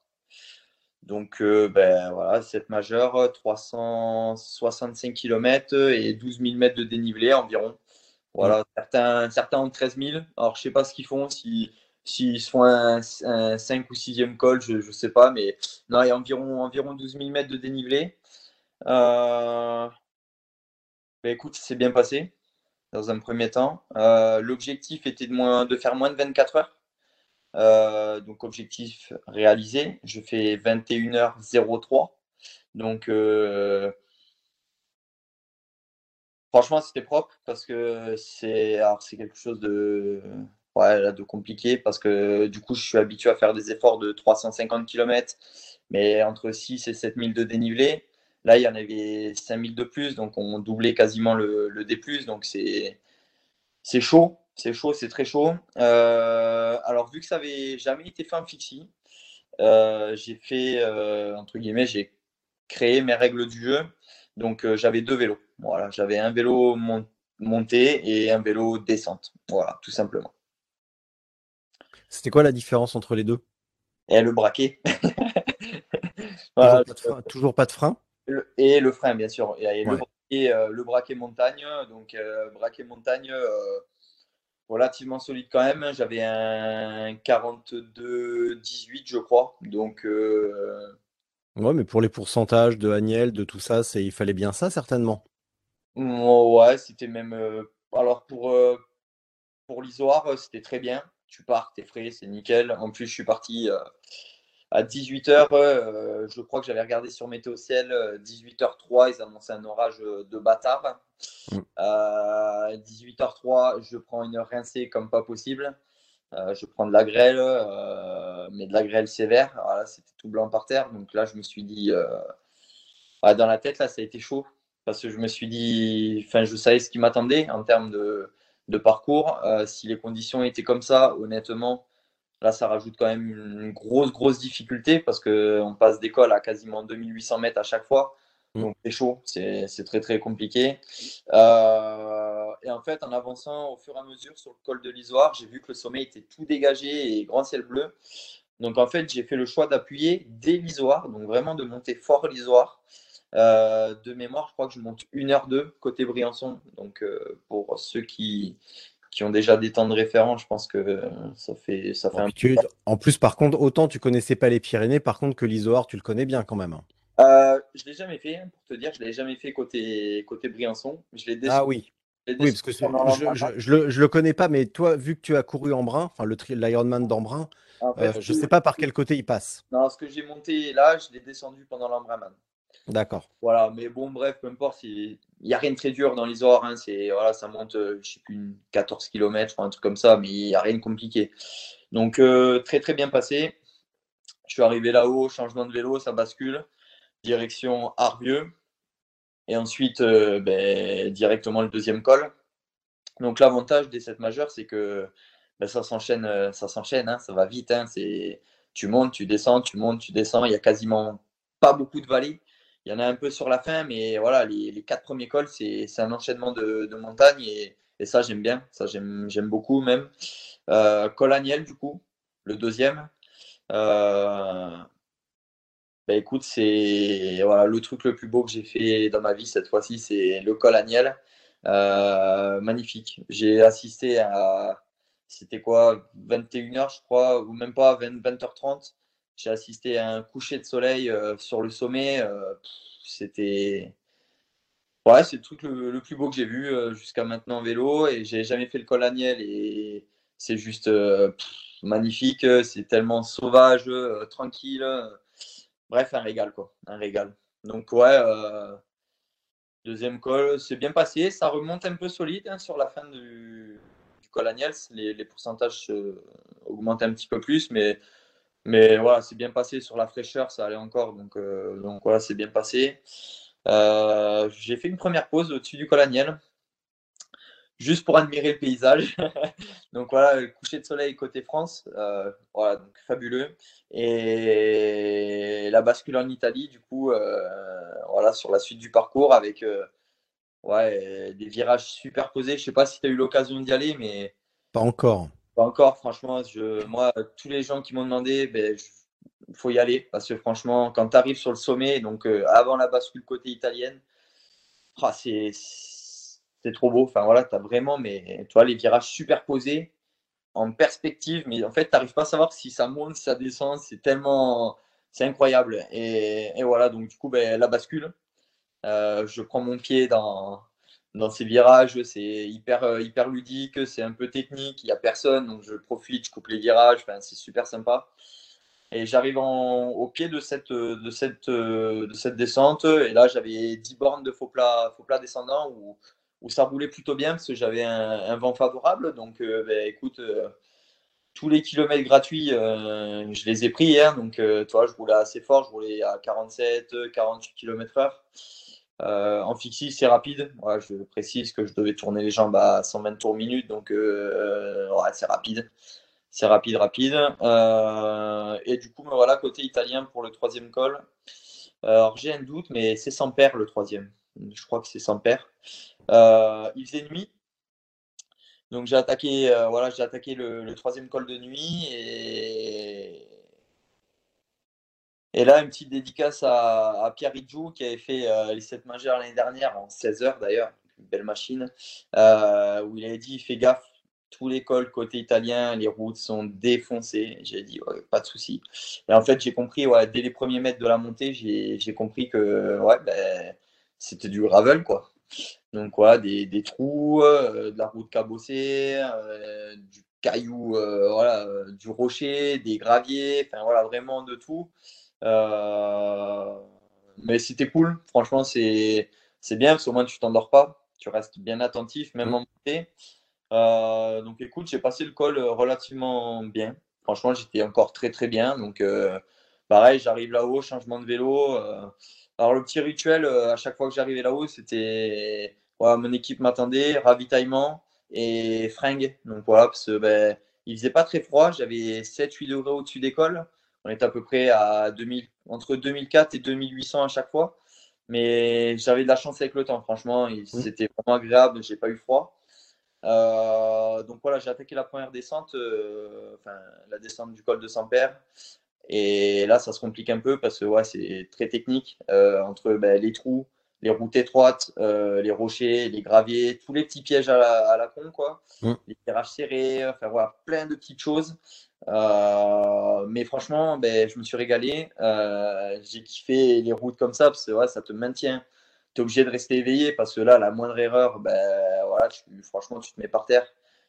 Donc, ben voilà, 7 majeurs, 365 km et 12 000 mètres de dénivelé environ. Voilà, certains, certains ont 13 000. Alors, je sais pas ce qu'ils font, si S'ils font un, 5 ou 6e col, je ne sais pas, mais non, il y a environ, environ 12 000 mètres de dénivelé. Euh, ben, écoute, c'est bien passé dans un premier temps. Euh, l'objectif était de, faire moins de 24 heures. Euh, donc, objectif réalisé. Je fais 21h03. Donc, franchement, c'était propre parce que c'est quelque chose de ouais, de compliqué parce que du coup, je suis habitué à faire des efforts de 350 km, mais entre 6 et 7000 de dénivelé. Là, il y en avait 5000 de plus, donc on doublait quasiment le, le D. Donc c'est chaud, c'est chaud, c'est très chaud. Euh, alors, vu que ça avait jamais été fait en fixie, euh, j'ai fait, euh, entre guillemets, j'ai créé mes règles du jeu. Donc, j'avais deux vélos. Voilà, j'avais un vélo monté et un vélo descente. Voilà, tout simplement. C'était quoi la différence entre les deux? Et le braquet. toujours, pas de frein, Et le frein, bien sûr. Et, euh, le, braquet, montagne. Donc, euh, braquet montagne, euh, relativement solide quand même. J'avais un 42-18, je crois. Donc. Ouais, mais pour les pourcentages de Agnel, de tout ça, il fallait bien ça, certainement. Ouais, c'était même. alors, pour, pour l'isoire, c'était très bien tu pars, t'es frais, c'est nickel. En plus, je suis parti euh, à 18h. Euh, je crois que j'avais regardé sur Météo Ciel, 18h03, euh, ils annonçaient un orage de bâtard. 18h03, je prends une heure rincée comme pas possible. je prends de la grêle, mais de la grêle sévère. Voilà, c'était tout blanc par terre. Donc là, je me suis dit, dans la tête, là, ça a été chaud. Parce que je me suis dit, enfin, je savais ce qui m'attendait en termes de, de parcours. si les conditions étaient comme ça, honnêtement, là, ça rajoute quand même une grosse, grosse difficulté parce qu'on passe d'école à quasiment 2800 mètres à chaque fois. Mm. Donc c'est chaud, c'est très très compliqué. Euh, et en fait, en avançant au fur et à mesure sur le col de l'Isoire, j'ai vu que le sommet était tout dégagé et grand ciel bleu. Donc en fait, j'ai fait le choix d'appuyer dès l'Isoire, donc vraiment de monter fort l'Isoire. Euh, de mémoire, je crois que je monte 1h2 côté Briançon. Donc euh, pour ceux qui, qui ont déjà des temps de référence, je pense que ça fait, ça fait un peu... En plus, par contre, autant tu connaissais pas les Pyrénées, par contre que l'Isoire, tu le connais bien quand même. Hein. Euh, je ne l'ai jamais fait, pour te dire, je ne l'ai jamais fait côté, côté Briançon. Je ah oui. Oui, parce que je, je, le, le connais pas, mais toi, vu que tu as couru en brun, enfin l'Ironman d'Embrun, euh, je ne sais pas par quel côté il passe. Non, ce que j'ai monté là, je l'ai descendu pendant l'Embrunman. D'accord. Voilà, mais bon, bref, peu importe, il n'y a rien de très dur dans les Hein, c'est, voilà, ça monte, euh, je sais plus, une 14 km, un truc comme ça, mais il n'y a rien de compliqué. Donc, très, très bien passé. Je suis arrivé là-haut, changement de vélo, ça bascule direction Arvieux. Et ensuite, euh, ben, directement le deuxième col. Donc l'avantage des 7 majeurs, c'est que ben, ça s'enchaîne, euh, ça s'enchaîne, hein, ça va vite. Hein, tu montes, tu descends, tu montes, tu descends. Il y a quasiment pas beaucoup de vallées. Il y en a un peu sur la fin, mais voilà, les, quatre premiers cols, c'est, un enchaînement de, montagnes et, ça, j'aime bien. Ça, j'aime, beaucoup même. Euh, col Agnel, du coup, le deuxième. Euh, bah, écoute, c'est le truc le plus beau que j'ai fait dans ma vie cette fois-ci, c'est le col Agnel. Euh, magnifique. J'ai assisté à, c'était quoi, 21h je crois, ou même pas, 20, h 30 J'ai assisté à un coucher de soleil euh, sur le sommet. Euh, c'était. Ouais, c'est le truc le, plus beau que j'ai vu jusqu'à maintenant en vélo et j'ai jamais fait le col Agnel et c'est juste magnifique. C'est tellement sauvage, tranquille. Bref, un régal, quoi. Un régal. Donc, ouais, euh, deuxième col, c'est bien passé. Ça remonte un peu solide hein, sur la fin du, col Agnels. Les, pourcentages euh, augmentent un petit peu plus, mais, mais voilà, c'est bien passé sur la fraîcheur, ça allait encore. Donc, euh, donc voilà, c'est bien passé. J'ai fait une première pause au-dessus du col Agnel juste pour admirer le paysage. donc voilà, le coucher de soleil côté France, euh, voilà, donc fabuleux. Et la bascule en Italie, du coup, euh, voilà, sur la suite du parcours avec euh, ouais, des virages superposés. Je sais pas si tu as eu l'occasion d'y aller, mais. Pas encore. Pas encore, franchement. Je, moi, tous les gens qui m'ont demandé, ben, faut y aller parce que franchement, quand tu arrives sur le sommet, donc avant la bascule côté italienne, ah, c'est trop beau. Enfin voilà, tu as vraiment mais, tu vois, les virages superposés en perspective, mais en fait, tu n'arrives pas à savoir si ça monte, si ça descend. C'est tellement. C'est incroyable. Et, voilà, donc du coup, ben, la bascule. Euh, je prends mon pied dans, dans ces virages. C'est hyper, euh, hyper ludique, c'est un peu technique. Il n'y a personne, donc je profite, je coupe les virages. C'est super sympa. Et j'arrive au pied de cette, de, cette, de cette descente. Et là, j'avais 10 bornes de faux plat, faux plat descendant où où ça roulait plutôt bien parce que j'avais un, vent favorable. Donc, euh, ben, écoute, euh, tous les kilomètres gratuits, je les ai pris hier. Donc, toi, je roulais assez fort. Je roulais à 47, 48 km/h. En fixie, c'est rapide. je précise que je devais tourner les jambes à 120 tours minute. Donc, ouais, c'est rapide. C'est rapide, rapide. et du coup, me voilà côté italien pour le troisième col. Alors, j'ai un doute, mais c'est sans père le troisième. Je crois que c'est sans. Euh, il faisait nuit. Donc j'ai attaqué, euh, voilà, j'ai attaqué le, troisième col de nuit et, et là une petite dédicace à, Pierre Ridjou qui avait fait euh, les 7 majeurs l'année dernière en 16 heures d'ailleurs, une belle machine, où il avait dit fais gaffe, tous les cols côté italien, les routes sont défoncées. J'ai dit pas de souci. Et en fait j'ai compris, ouais, dès les premiers mètres de la montée, j'ai compris que ouais, ben, c'était du gravel quoi. Donc voilà, des, trous, euh, de la route cabossée, euh, du caillou, euh, du rocher, des graviers, enfin voilà, vraiment de tout. Mais c'était cool, franchement, c'est bien parce qu'au moins tu t'endors pas, tu restes bien attentif, même en montée. donc écoute, j'ai passé le col relativement bien. Franchement, j'étais encore très très bien. Donc pareil, j'arrive là-haut, changement de vélo. Alors, le petit rituel, euh, à chaque fois que j'arrivais là-haut, c'était voilà, mon équipe m'attendait, ravitaillement. et fringues. Donc voilà, parce que ben, il faisait pas très froid. J'avais 7-8 degrés au-dessus d'école. On est à peu près à 2000, entre 2004 et 2800 à chaque fois. Mais j'avais de la chance avec le temps, franchement. Mmh. C'était vraiment agréable. J'ai pas eu froid. Euh, donc voilà, j'ai attaqué la première descente, euh, enfin la descente du col de Saint-Père. Et là, ça se complique un peu parce que ouais, c'est très technique euh, entre ben, les trous, les routes étroites, les rochers, les graviers, tous les petits pièges à la, à la con, quoi. Mmh. Les virages serrés, enfin voilà, plein de petites choses. Mais franchement, ben, je me suis régalé. j'ai kiffé les routes comme ça parce que ça te maintient obligé de rester éveillé parce que là, la moindre erreur, ben, voilà, franchement, tu te mets par terre.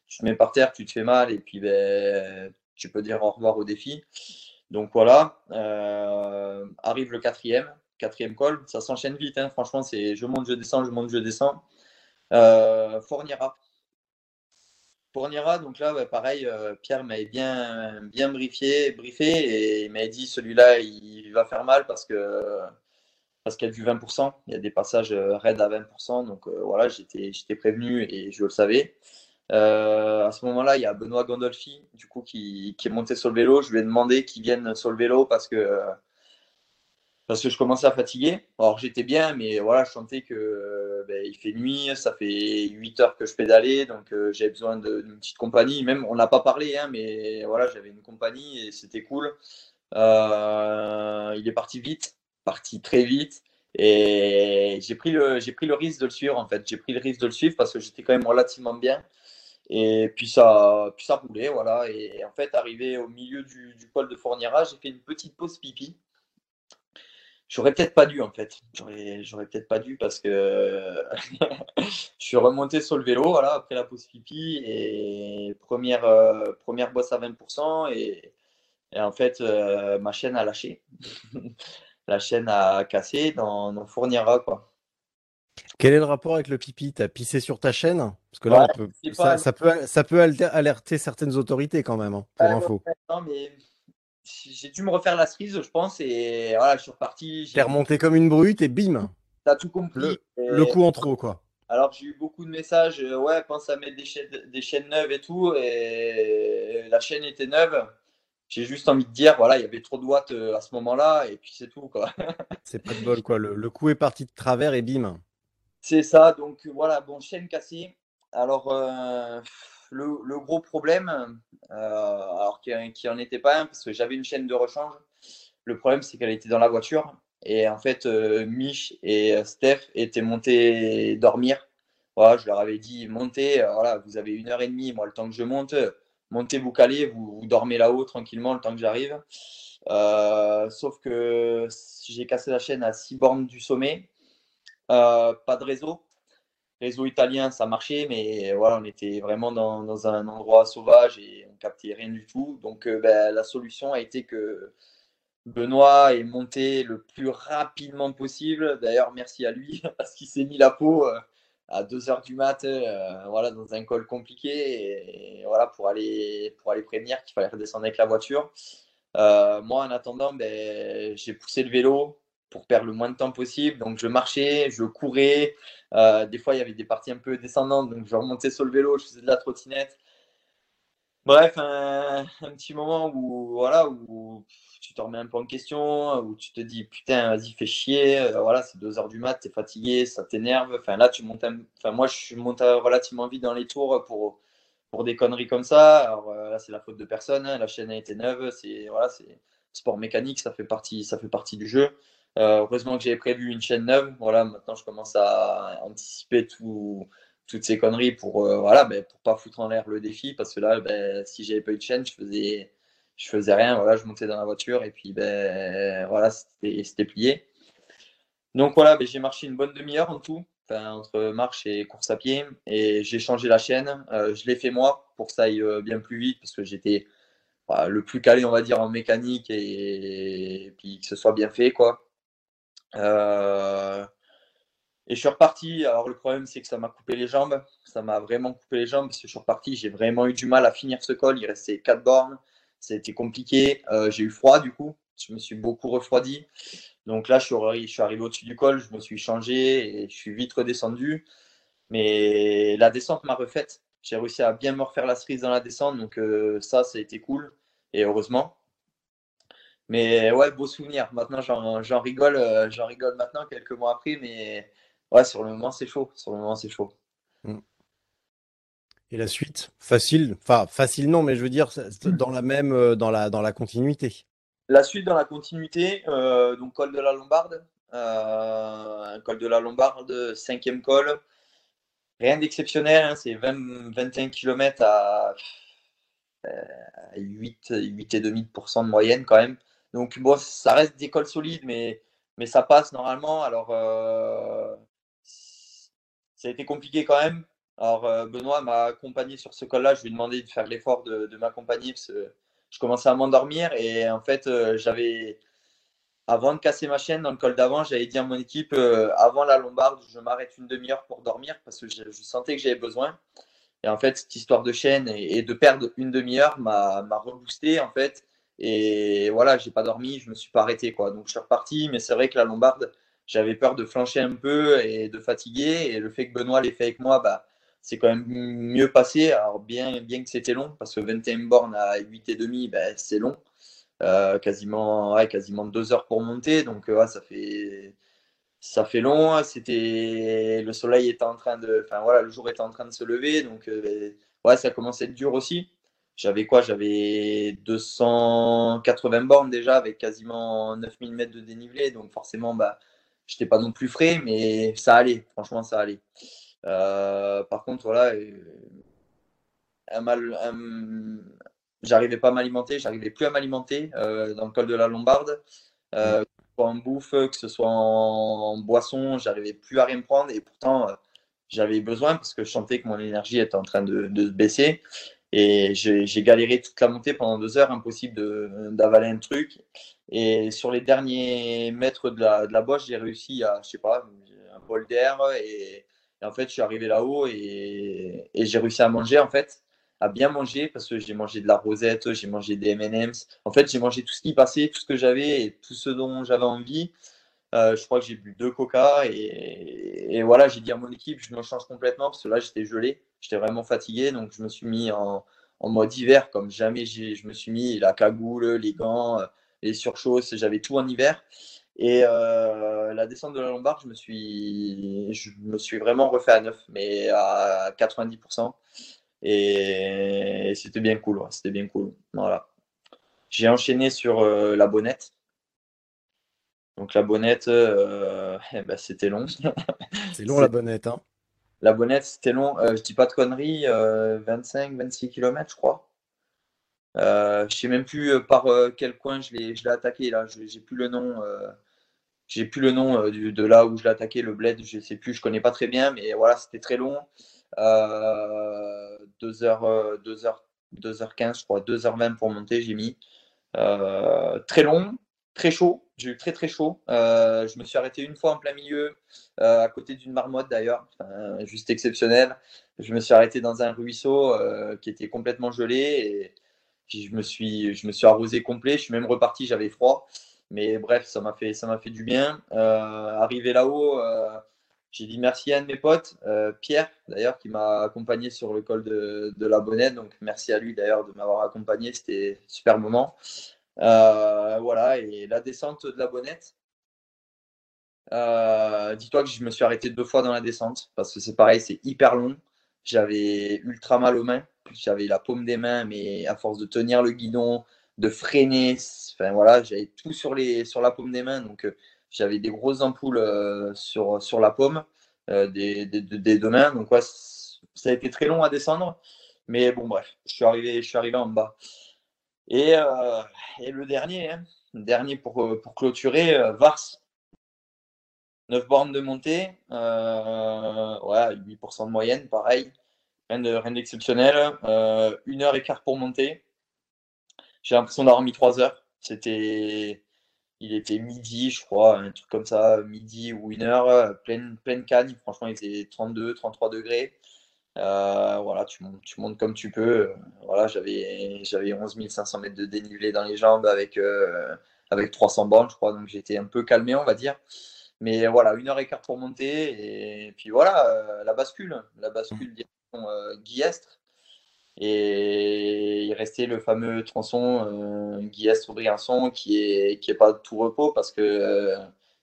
Tu te mets par terre, tu te fais mal et puis ben, tu peux dire au revoir au défi. Donc voilà, euh, arrive le quatrième, quatrième col, ça s'enchaîne vite. Hein. franchement, c'est je monte, je descends, je monte, je descends. Euh, Fournira. Fournira, donc là, pareil, euh, Pierre m'avait bien, bien briefé, briefé et il m'a dit celui-là, il va faire mal parce que parce qu'il a du 20%, il y a des passages euh, raides à 20%, donc euh, voilà, j'étais prévenu et je le savais. À ce moment-là, il y a Benoît Gandolfi, du coup, qui, est monté sur le vélo. Je lui ai demandé qu'il vienne sur le vélo parce que, parce que je commençais à fatiguer. Alors, j'étais bien, mais voilà, je sentais que ben, il fait nuit, ça fait 8 heures que je pédalais, donc j'avais besoin d'une petite compagnie. Même, on n'a pas parlé, hein, mais voilà, j'avais une compagnie et c'était cool. il est parti vite parti très vite. Et j'ai pris, le, pris le risque de le suivre, en fait. J'ai pris le risque de le suivre parce que j'étais quand même relativement bien. Et puis ça, puis ça roulait, voilà. Et en fait, arrivé au milieu du, du col de Fourniera, j'ai fait une petite pause pipi. J'aurais peut-être pas dû, en fait. J'aurais, peut-être pas dû parce que je suis remonté sur le vélo, voilà, après la pause pipi. Et première, euh, première bosse à 20%. Et, et en fait, euh, ma chaîne a lâché. la chaîne a cassé, on fournira quoi. Quel est le rapport avec le pipi? T'as pissé sur ta chaîne? Parce que là, ça, peut, ça peut alerter certaines autorités quand même, hein, pour info. Non, mais j'ai dû me refaire la cerise, je pense, et voilà, je suis reparti. T'es remonté comme une brute et bim T'as tout compris. Le, coup en trop, quoi. Alors, j'ai eu beaucoup de messages, euh, ouais, pense à mettre des chaînes, des chaînes neuves et tout, et la chaîne était neuve j'ai juste envie de dire, voilà, il y avait trop de watts euh, à ce moment-là, et puis c'est tout, quoi. c'est pas de bol, quoi. Le, coup est parti de travers et bim. C'est ça, donc voilà, bon, chaîne cassée. Alors, euh, le, gros problème, euh, alors qui n'en était pas un, parce que j'avais une chaîne de rechange, le problème, c'est qu'elle était dans la voiture, et en fait, Mich et Steph étaient montés dormir. Voilà, je leur avais dit, montez, voilà, vous avez une heure et demie, moi, le temps que je monte montez, vous calez, vous, dormez là-haut tranquillement le temps que j'arrive. Euh, sauf que j'ai cassé la chaîne à 6 bornes du sommet. Euh, pas de réseau. Réseau italien, ça marchait, mais voilà, on était vraiment dans, un endroit sauvage et on captait rien du tout. Donc euh, ben, la solution a été que Benoît est monté le plus rapidement possible. D'ailleurs, merci à lui parce qu'il s'est mis la peau à 2 heures du mat, euh, voilà, dans un col compliqué, voilà, pour aller, pour aller prévenir qu'il fallait redescendre avec la voiture. Euh, moi, en attendant, ben, j'ai poussé le vélo pour perdre le moins de temps possible. Donc, je marchais, je courais. Euh, des fois, il y avait des parties un peu descendantes, donc je remontais sur le vélo, je faisais de la trottinette. Bref, un, petit moment où, voilà, où tu te remets un peu en question, où tu te dis putain, vas-y, fais chier, euh, voilà, c'est 2 heures du mat, t'es fatigué, ça t'énerve. Enfin là, tu montes, enfin moi, je monté relativement vite dans les tours pour, pour des conneries comme ça. Alors euh, là, c'est la faute de personne, hein. la chaîne a été neuve, c'est voilà, c'est sport mécanique, ça fait partie, ça fait partie du jeu. Euh, heureusement que j'avais prévu une chaîne neuve. Voilà, maintenant je commence à anticiper tout, toutes ces conneries pour voilà, ben, pour pas foutre en l'air le défi parce que là, ben, si j'avais pas eu de chaîne, je faisais je faisais rien, voilà, je montais dans la voiture et puis ben voilà, c'était plié. Donc voilà, ben, j'ai marché une bonne demi-heure en tout, entre marche et course à pied, et j'ai changé la chaîne. Euh, je l'ai fait moi pour que ça aille euh, bien plus vite parce que j'étais le plus calé, on va dire, en mécanique et, puis que ce soit bien fait, quoi. Euh, et je suis reparti. Alors le problème, c'est que ça m'a coupé les jambes. Ça m'a vraiment coupé les jambes parce que je suis reparti. J'ai vraiment eu du mal à finir ce col. Il restait quatre bornes. C'était compliqué. Euh, j'ai eu froid du coup. Je me suis beaucoup refroidi. Donc là, je suis, arrivé au-dessus du col, je me suis changé et je suis vite redescendu. Mais la descente m'a refaite. j'ai réussi à bien me refaire la cerise dans la descente. Donc ça, ça a été cool. Et heureusement. Mais ouais, beau souvenir. Maintenant, j'en rigole, j'en rigole maintenant, quelques mois après. Mais ouais, sur le moment, c'est chaud. Sur le moment, c'est chaud. Mm. Et la suite? Facile Enfin, facile non, mais je veux dire, dans la même, euh, dans la, dans la continuité. La suite dans la continuité, euh, donc col de la Lombarde, euh, col de la Lombarde, cinquième col. Rien d'exceptionnel, hein, c'est 21 km à, 8, 8,5% de moyenne quand même. Donc bon, ça reste des cols solides, mais, mais ça passe normalement. Alors, ça a été compliqué quand même. Alors, euh, Benoît m'a accompagné sur ce col-là. Je lui ai demandé de faire l'effort de, m'accompagner parce que je commençais à m'endormir. Et en fait, euh, j'avais, avant de casser ma chaîne dans le col d'avant, j'avais dit à mon équipe, euh, avant la lombarde, je m'arrête une demi-heure pour dormir parce que je, sentais que j'avais besoin. Et en fait, cette histoire de chaîne et, de perdre une demi-heure m'a, reboosté en fait. Et voilà, j'ai pas dormi, je me suis pas arrêté quoi. Donc je suis reparti, mais c'est vrai que la lombarde, j'avais peur de flancher un peu et de fatiguer. Et le fait que Benoît l'ait fait avec moi, bah, c'est quand même mieux passé. Alors, bien, bien que c'était long, parce que 21 bornes à 8,5, ben, c'est long. Euh, quasiment, ouais, quasiment deux heures pour monter. Donc, euh, ça fait. Ça fait long, c'était le soleil était en train de, enfin voilà, le jour était en train de se lever, donc euh, ouais, ça commençait à être dur aussi. J'avais quoi? J'avais 280 bornes déjà avec quasiment 9000 mètres de dénivelé, donc forcément, bah, j'étais pas non plus frais, mais ça allait. Franchement, ça allait. Euh, par contre, voilà, un mal, j'arrivais pas à m'alimenter, j'arrivais plus à m'alimenter euh, dans le col de la Lombarde. Euh, que ce soit en bouffe, que ce soit en, boisson, j'arrivais plus à rien prendre et pourtant j'avais besoin parce que je sentais que mon énergie était en train de, de baisser. Et j'ai galéré toute la montée pendant deux heures, impossible d'avaler un truc. Et sur les derniers mètres de la, de la bosse, j'ai réussi à, je sais pas, un bol d'air et et en fait, je suis arrivé là-haut et, j'ai réussi à manger, en fait, à bien manger parce que j'ai mangé de la rosette, j'ai mangé des M&M's. En fait, j'ai mangé tout ce qui passait, tout ce que j'avais et tout ce dont j'avais envie. Euh, je crois que j'ai bu deux coca et, voilà, j'ai dit à mon équipe, je me change complètement parce que là, j'étais gelé, j'étais vraiment fatigué. Donc, je me suis mis en, mode hiver comme jamais je me suis mis la cagoule, les gants, les surchausses, j'avais tout en hiver. Et euh, la descente de la Lombarde, je me suis, je me suis vraiment refait à neuf, mais à 90%. Et c'était bien cool, c'était bien cool. Voilà. J'ai enchaîné sur euh, la bonnette. Donc la bonnette, euh, eh ben, c'était long. C'est long la bonnette. Hein. La bonnette, c'était long. je dis pas de conneries, 25, 26 km, je crois. je sais même plus par quel coin je l'ai attaqué là. J'ai plus le nom. J'ai plus le nom euh, de là où je l'ai attaqué, le bled, je sais plus, je connais pas très bien, mais voilà, c'était très long. 2h, 2h, 2h15, je crois, 2h20 pour monter, j'ai mis. Euh, très long, très chaud, j'ai eu très très chaud. Euh, je me suis arrêté une fois en plein milieu, à côté d'une marmotte d'ailleurs, juste exceptionnel. Je me suis arrêté dans un ruisseau qui était complètement gelé et je me suis, je me suis arrosé complet. Je suis même reparti, j'avais froid. Mais bref, ça m'a fait, ça m'a fait du bien. Euh, arrivé là-haut, euh, j'ai dit merci à un de mes potes, euh, Pierre, d'ailleurs, qui m'a accompagné sur le col de, de, la Bonnette. Donc merci à lui d'ailleurs de m'avoir accompagné. C'était super moment. Voilà, et la descente de la Bonnette. Dis-toi que je me suis arrêté deux fois dans la descente parce que c'est pareil, c'est hyper long. J'avais ultra mal aux mains. J'avais la paume des mains, mais à force de tenir le guidon, de freiner. Enfin voilà, j'avais tout sur, les, sur la paume des mains. Donc euh, j'avais des grosses ampoules euh, sur, sur la paume euh, des, des, des, deux mains. Donc ouais, ça a été très long à descendre. Mais bon, bref, je suis arrivé, je suis arrivé en bas. Et, et le dernier, hein, dernier pour, pour clôturer, Vars. 9 bornes de montée, ouais, 8% de moyenne, pareil. Rien d'exceptionnel. une heure et quart pour monter. J'ai l'impression d'avoir mis 3 heures. C'était, il était midi, je crois, un truc comme ça, midi ou une heure, pleine, pleine canne. Franchement, il faisait 32, 33 degrés. Euh, voilà, tu montes, comme tu peux. Voilà, j'avais, j'avais 11 500 mètres de dénivelé dans les jambes avec, euh, avec 300 bornes, je crois. Donc j'étais un peu calmé, on va dire. Mais voilà, une heure et quart pour monter. Et puis voilà, euh, la bascule. La bascule Guillestre. Et il restait le fameux tronçon Guillestre-Briançon qui est, qui est pas tout repos parce que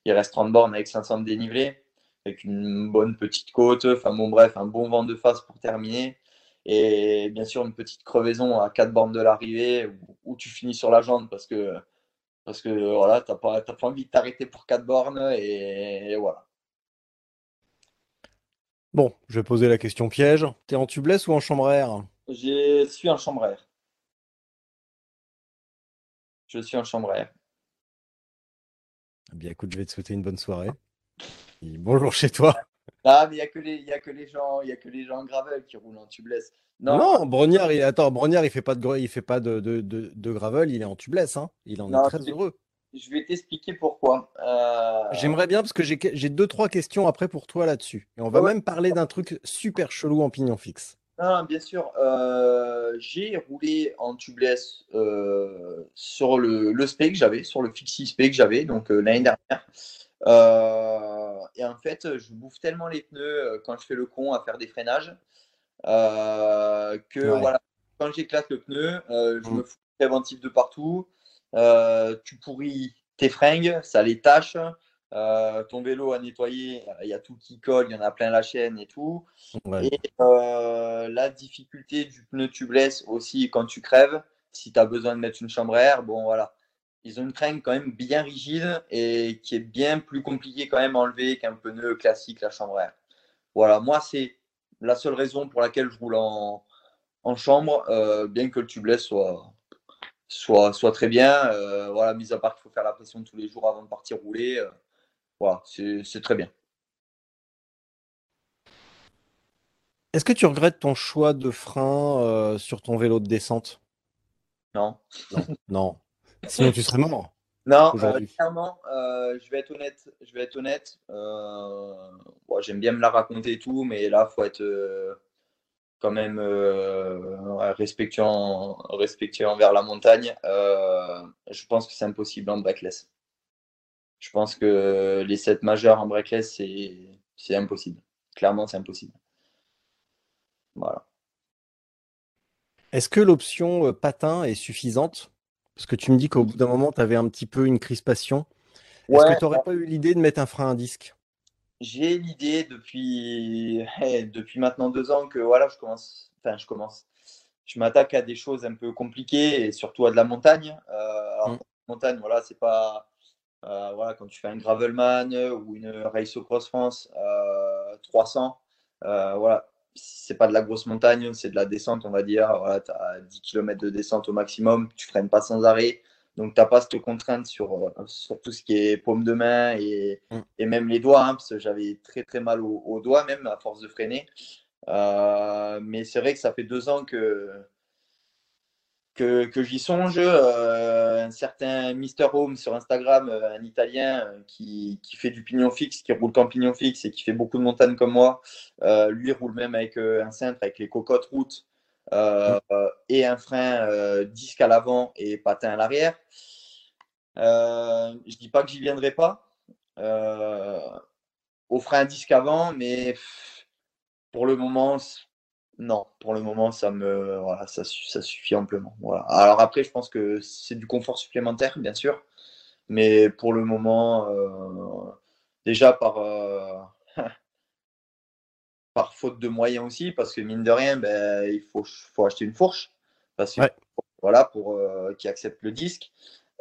il reste 30 bornes avec 500 de dénivelé, avec une bonne petite côte, enfin bon bref, un bon vent de face pour terminer. Et bien sûr, une petite crevaison à 4 bornes de l'arrivée où, tu finis sur la jambe parce que, parce que voilà, tu n'as pas, pas, envie de t'arrêter pour 4 bornes et, voilà. Bon, je vais poser la question piège. Tu es en tubeless ou en chambre air? Je suis en chambre air. Je suis en chambre air. Eh bien, écoute, je vais te souhaiter une bonne soirée. Bonjour chez toi. Ah, mais il n'y a, que les, y a que les gens, y a que les gens gravel qui roulent en tubeless. Non, non Brognard, il, attends, Brognard, il fait pas de, il fait pas de, de, de, gravel, il est en tubeless, hein. Il en est très heureux. Je vais t'expliquer pourquoi. Euh, J'aimerais bien parce que j'ai deux trois questions après pour toi là-dessus. Et on va même parler d'un truc super chelou en pignon fixe. Non, bien sûr. Euh, j'ai roulé en tubeless euh, sur le, le spec que j'avais, sur le fixie spec que j'avais, donc l'année dernière. Euh, et en fait, je bouffe tellement les pneus euh, quand je fais le con à faire des freinages euh, que voilà, quand j'éclate le pneu, je me mmh. fous préventif de partout. tu pourris tes fringues, ça les tâche. ton vélo à nettoyer, il y a tout qui colle, il y en a plein la chaîne et tout. Et la difficulté du pneu tubeless aussi quand tu crèves, si tu as besoin de mettre une chambre à air, bon voilà, ils ont une crème quand même bien rigide et qui est bien plus compliqué quand même à enlever qu'un pneu classique, la chambre air. Voilà, moi, c'est la seule raison pour laquelle je roule en, chambre, euh, bien que le tubeless soit, soit, soit très bien. Euh, voilà, mis à part qu'il faut faire la pression tous les jours avant de partir rouler. Euh, voilà, c'est très bien. Est-ce que tu regrettes ton choix de frein sur ton vélo de descente? Non. Non. non. Sinon, tu serais mort. Non, euh, clairement, euh, je vais être honnête. Je vais être honnête. Euh, j'aime bien me la raconter et tout, mais là, faut être quand même respectueux, envers la montagne. je pense que c'est impossible en breakless. Je pense que les 7 majeurs en breakless, c'est impossible. Clairement, c'est impossible. Voilà. Est-ce que l'option patin est suffisante? Parce que tu me dis qu'au bout d'un moment, tu avais un petit peu une crispation. Est-ce que tu n'aurais pas eu l'idée de mettre un frein à disque? J'ai l'idée depuis, eh, depuis maintenant deux ans que voilà, je commence. Enfin, je commence. Je m'attaque à des choses un peu compliquées et surtout à de la montagne. Euh, mmh. montagne, voilà, c'est pas. Euh, voilà, quand tu fais un Gravelman ou une Race Cross France 300, euh, voilà, c'est pas de la grosse montagne, c'est de la descente, on va dire. Voilà, tu as 10 km de descente au maximum, tu freines pas sans arrêt. Donc, tu n'as pas cette contrainte sur, euh, sur, tout ce qui est paume de main et, mm. et même les doigts, hein, parce que j'avais très très mal aux, doigts, même à force de freiner. Euh, mais c'est vrai que ça fait deux ans que, que, j'y songe. Euh, un certain Mister Home sur Instagram, euh, un Italien euh, qui, fait du pignon fixe, qui roule qu'en pignon fixe et qui fait beaucoup de montagnes comme moi. lui roule même avec un cintre, avec les cocottes routes et un frein disque à l'avant et patin à l'arrière. je dis pas que j'y viendrai pas au frein disque avant, mais pour le moment, non, pour le moment, ça me, voilà, ça, ça suffit amplement. Voilà. Alors après, je pense que c'est du confort supplémentaire, bien sûr, mais pour le moment, euh, déjà par, euh, par faute de moyens aussi, parce que mine de rien, ben, il faut, faut acheter une fourche, parce que, voilà, pour euh, qui accepte le disque.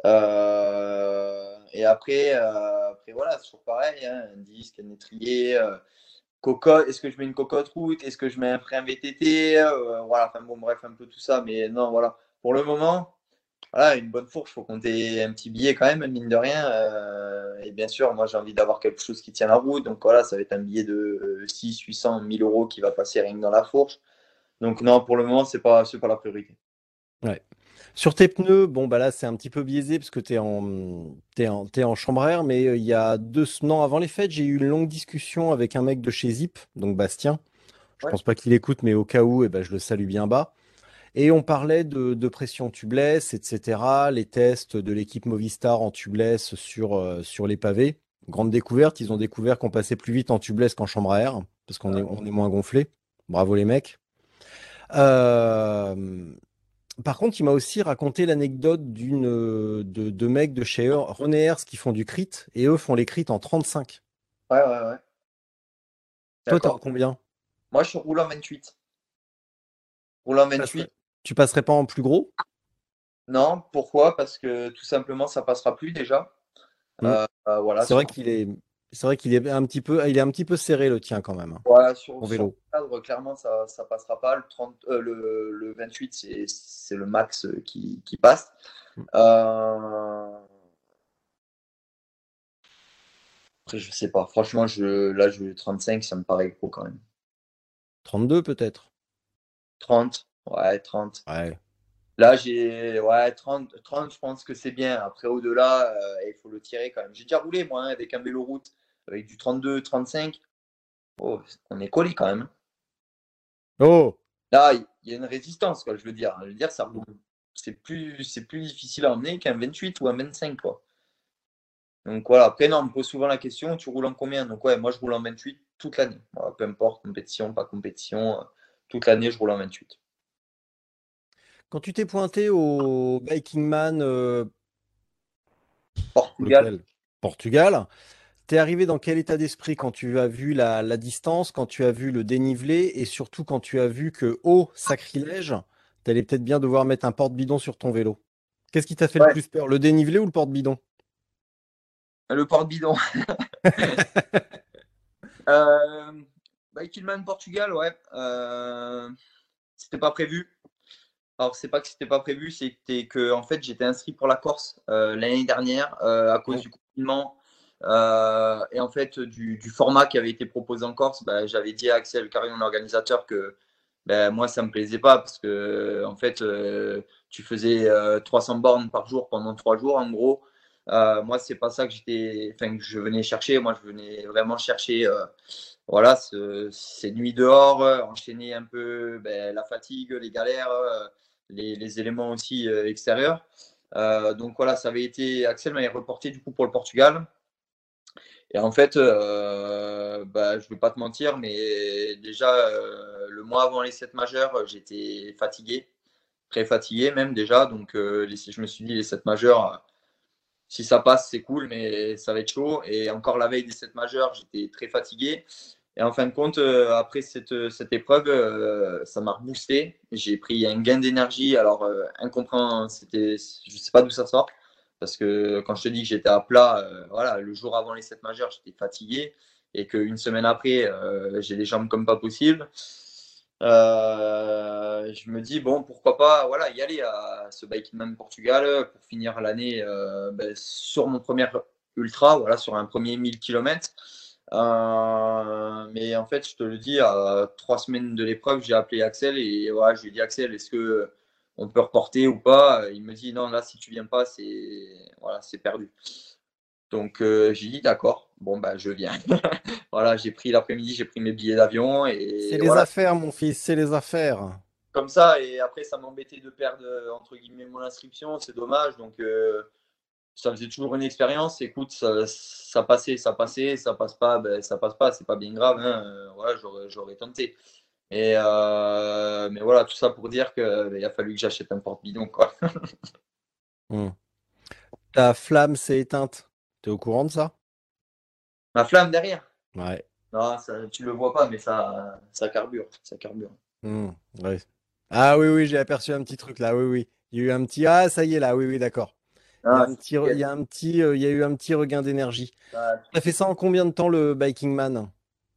et après, après voilà, c'est toujours pareil, hein, un disque, un étrier cocotte, est-ce que je mets une cocotte route, est-ce que je mets un frein VTT, euh, voilà, enfin bon, bref, un peu tout ça, mais non, voilà, pour le moment, voilà, une bonne fourche, il faut compter un petit billet quand même, mine de rien, euh, et bien sûr, moi j'ai envie d'avoir quelque chose qui tient la route, donc voilà, ça va être un billet de 6, 800, 1000 euros qui va passer rien que dans la fourche, donc non, pour le moment, c'est pas, pas la priorité. Ouais. Sur tes pneus, bon, bah là, c'est un petit peu biaisé parce que tu es en, es en, chambre à air, mais euh, il y a deux non, avant les fêtes, j'ai eu une longue discussion avec un mec de chez Zip, donc Bastien. Je ne pense pas qu'il écoute, mais au cas où, eh ben, je le salue bien bas. Et on parlait de, pression tubeless, etc., les tests de l'équipe Movistar en tubeless sur, euh, sur les pavés. Grande découverte, ils ont découvert qu'on passait plus vite en tubeless qu'en chambre à air, parce qu'on est, on est moins gonflé. Bravo les mecs. Euh, par contre, il m'a aussi raconté l'anecdote d'une de, de mecs de chez eux, René Hers, qui font du crit, et eux font les crits en 35. Ouais, ouais, ouais. Toi, en combien? Moi, je suis roulant 28. Roulant 28. Tu passerais pas en plus gros? Non, pourquoi? Parce que tout simplement, ça passera plus déjà. Mmh. Euh, euh, voilà. C'est vrai qu'il est c'est vrai qu'il est un petit peu, il est un petit peu serré le tien quand même. Hein, voilà, sur, vélo. le cadre, clairement, ça, ça passera pas. Le, 30, euh, le, le 28, c'est le max qui, qui passe. Mm. Euh... Après, je sais pas. Franchement, je, là, je 35, ça me paraît gros quand même. 32 peut-être 30, ouais, 30. Ouais. Là, j'ai ouais, 30, 30, je pense que c'est bien. Après, au-delà, euh, il faut le tirer quand même. J'ai déjà roulé, moi, hein, avec un vélo route, avec du 32, 35. Oh, on est collé quand même. Oh Là, il y a une résistance, quoi, je veux dire. Je veux dire, ça c'est plus, c'est plus difficile à emmener qu'un 28 ou un 25, quoi. Donc voilà, après, non, on me pose souvent la question, tu roules en combien? Donc ouais, moi, je roule en 28 toute l'année. peu importe, compétition, pas compétition, euh, toute l'année, je roule en 28. Quand tu t'es pointé au Biking Man euh, Portugal, Portugal T'es arrivé dans quel état d'esprit quand tu as vu la, distance, quand tu as vu le dénivelé et surtout quand tu as vu que, oh, sacrilège, tu allais peut-être bien devoir mettre un porte-bidon sur ton vélo? Qu'est-ce qui t'a fait le plus peur, le dénivelé ou le porte-bidon? Le porte-bidon. euh, Man Portugal, ouais. Euh, c'était pas prévu. Alors, c'est pas que c'était pas prévu, c'est que en fait, j'étais inscrit pour la Corse euh, l'année dernière euh, à cause du confinement euh, et en fait du, format qui avait été proposé en Corse. Bah, j'avais dit à Axel Carrion, l'organisateur, que ben, moi ça me plaisait pas parce que en fait tu faisais 300 bornes par jour pendant trois jours en gros. moi, c'est pas ça que je venais chercher. Moi, je venais vraiment chercher voilà, ces nuits dehors, enchaîner un peu ben, la fatigue, les galères, les, éléments aussi euh, extérieurs. Euh, donc voilà, ça avait été, Axel m'avait reporté du coup pour le Portugal. Et en fait, euh, bah, je ne vais pas te mentir, mais déjà, le mois avant les 7 majeurs, j'étais fatigué, très fatigué même déjà. Donc, je me suis dit, les 7 majeurs, si ça passe, c'est cool, mais ça va être chaud. Et encore la veille des 7 majeurs, j'étais très fatigué. Et en fin de compte, euh, après cette, euh, cette épreuve, euh, ça m'a boosté. J'ai pris un gain d'énergie. Alors, c'était, je ne sais pas d'où ça sort. Parce que quand je te dis que j'étais à plat, voilà, le jour avant les 7 majeurs, j'étais fatigué. Et qu'une semaine après, j'ai les jambes comme pas possible. je me dis, bon, pourquoi pas voilà, y aller à ce Biking Man Portugal pour finir l'année ben, sur mon premier ultra, voilà, sur un premier 1000 km. Euh, mais en fait, je te le dis, à trois semaines de l'épreuve, j'ai appelé Axel et ouais, je lui ai dit Axel, est-ce que on peut reporter ou pas Il me dit non, là, si tu viens pas, c'est voilà, c'est perdu. Donc euh, j'ai dit d'accord, bon bah je viens. voilà, j'ai pris l'après-midi, j'ai pris mes billets d'avion et. C'est les affaires, mon fils, c'est les affaires. Comme ça et après ça m'embêtait de perdre entre guillemets mon inscription, c'est dommage donc. Euh, ça faisait toujours une expérience. Écoute, ça, ça, passait, ça passait, ça passe pas, ben, ça passe pas, c'est pas bien grave. Hein. Euh, voilà, j'aurais tenté. Et euh, mais voilà, tout ça pour dire qu'il ben, a fallu que j'achète un porte-bidon. Quoi. Hmm. Ta flamme s'est éteinte. Tu es au courant de ça? Ma flamme derrière? Ouais. Non, ça, tu le vois pas, mais ça, ça carbure. Ça carbure. Hmm, ah oui, oui, j'ai aperçu un petit truc là. Oui, oui. Il y a eu un petit. Ah, ça y est là. Oui, oui, d'accord. Ah, il, y a un petit, euh, il y a eu un petit regain d'énergie. Bah, tu as fait ça en combien de temps le Biking Man?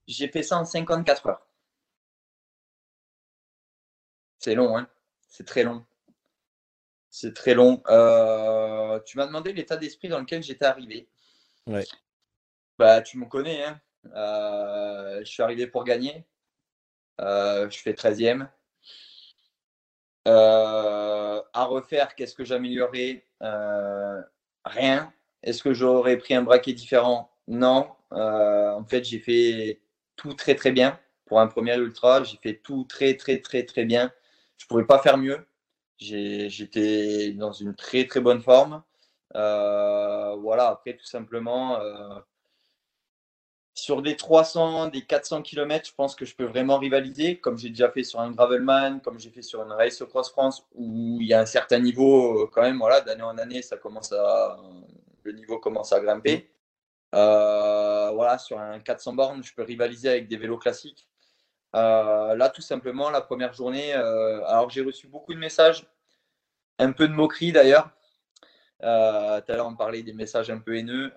J'ai fait ça en 54 heures. C'est long, hein C'est très long. C'est très long. Euh, tu m'as demandé l'état d'esprit dans lequel j'étais arrivé. Ouais. Bah, tu me connais, hein euh, je suis arrivé pour gagner. je fais 13e. Euh, à refaire, qu'est-ce que j'améliorerais euh, Rien. Est-ce que j'aurais pris un braquet différent? Non. Euh, en fait, j'ai fait tout très très bien. Pour un premier ultra, j'ai fait tout très très très très bien. Je pouvais pas faire mieux. J'étais dans une très très bonne forme. voilà, après tout simplement, sur des 300, des 400 km, je pense que je peux vraiment rivaliser, comme j'ai déjà fait sur un Gravelman, comme j'ai fait sur une Race Cross France, où il y a un certain niveau, quand même, voilà, d'année en année, ça commence à, le niveau commence à grimper. Euh, voilà, sur un 400 bornes, je peux rivaliser avec des vélos classiques. Euh, là, tout simplement, la première journée, euh, alors j'ai reçu beaucoup de messages, un peu de moqueries d'ailleurs. tout à l'heure, on parlait des messages un peu haineux.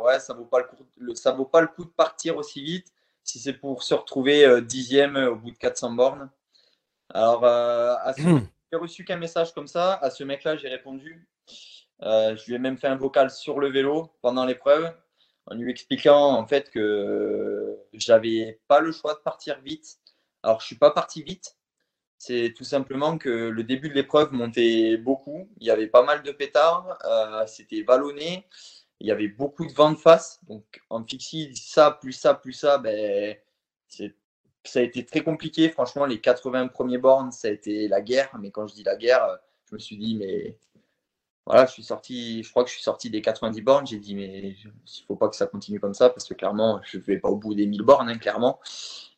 ouais, ça vaut pas le coup, ça vaut pas le coup de partir aussi vite si c'est pour se retrouver dixième au bout de 400 bornes. Alors. Hmm. j'ai reçu qu'un message comme ça. À ce mec-là, j'ai répondu euh, je lui ai même fait un vocal sur le vélo pendant l'épreuve, en lui expliquant en fait que j'avais pas le choix de partir vite. Alors je suis pas parti vite, c'est tout simplement que le début de l'épreuve montait beaucoup. Il y avait pas mal de pétards, euh, c'était vallonné, il y avait beaucoup de vent de face. Donc en fixie, ça, plus ça, plus ça, ben, ça a été très compliqué. Franchement, les 80 premiers bornes, ça a été la guerre. Mais quand je dis la guerre, je me suis dit, mais voilà, je suis sorti, je crois que je suis sorti des 90 bornes. J'ai dit, mais il ne faut pas que ça continue comme ça parce que clairement, je ne vais pas au bout des 1000 bornes, hein, clairement.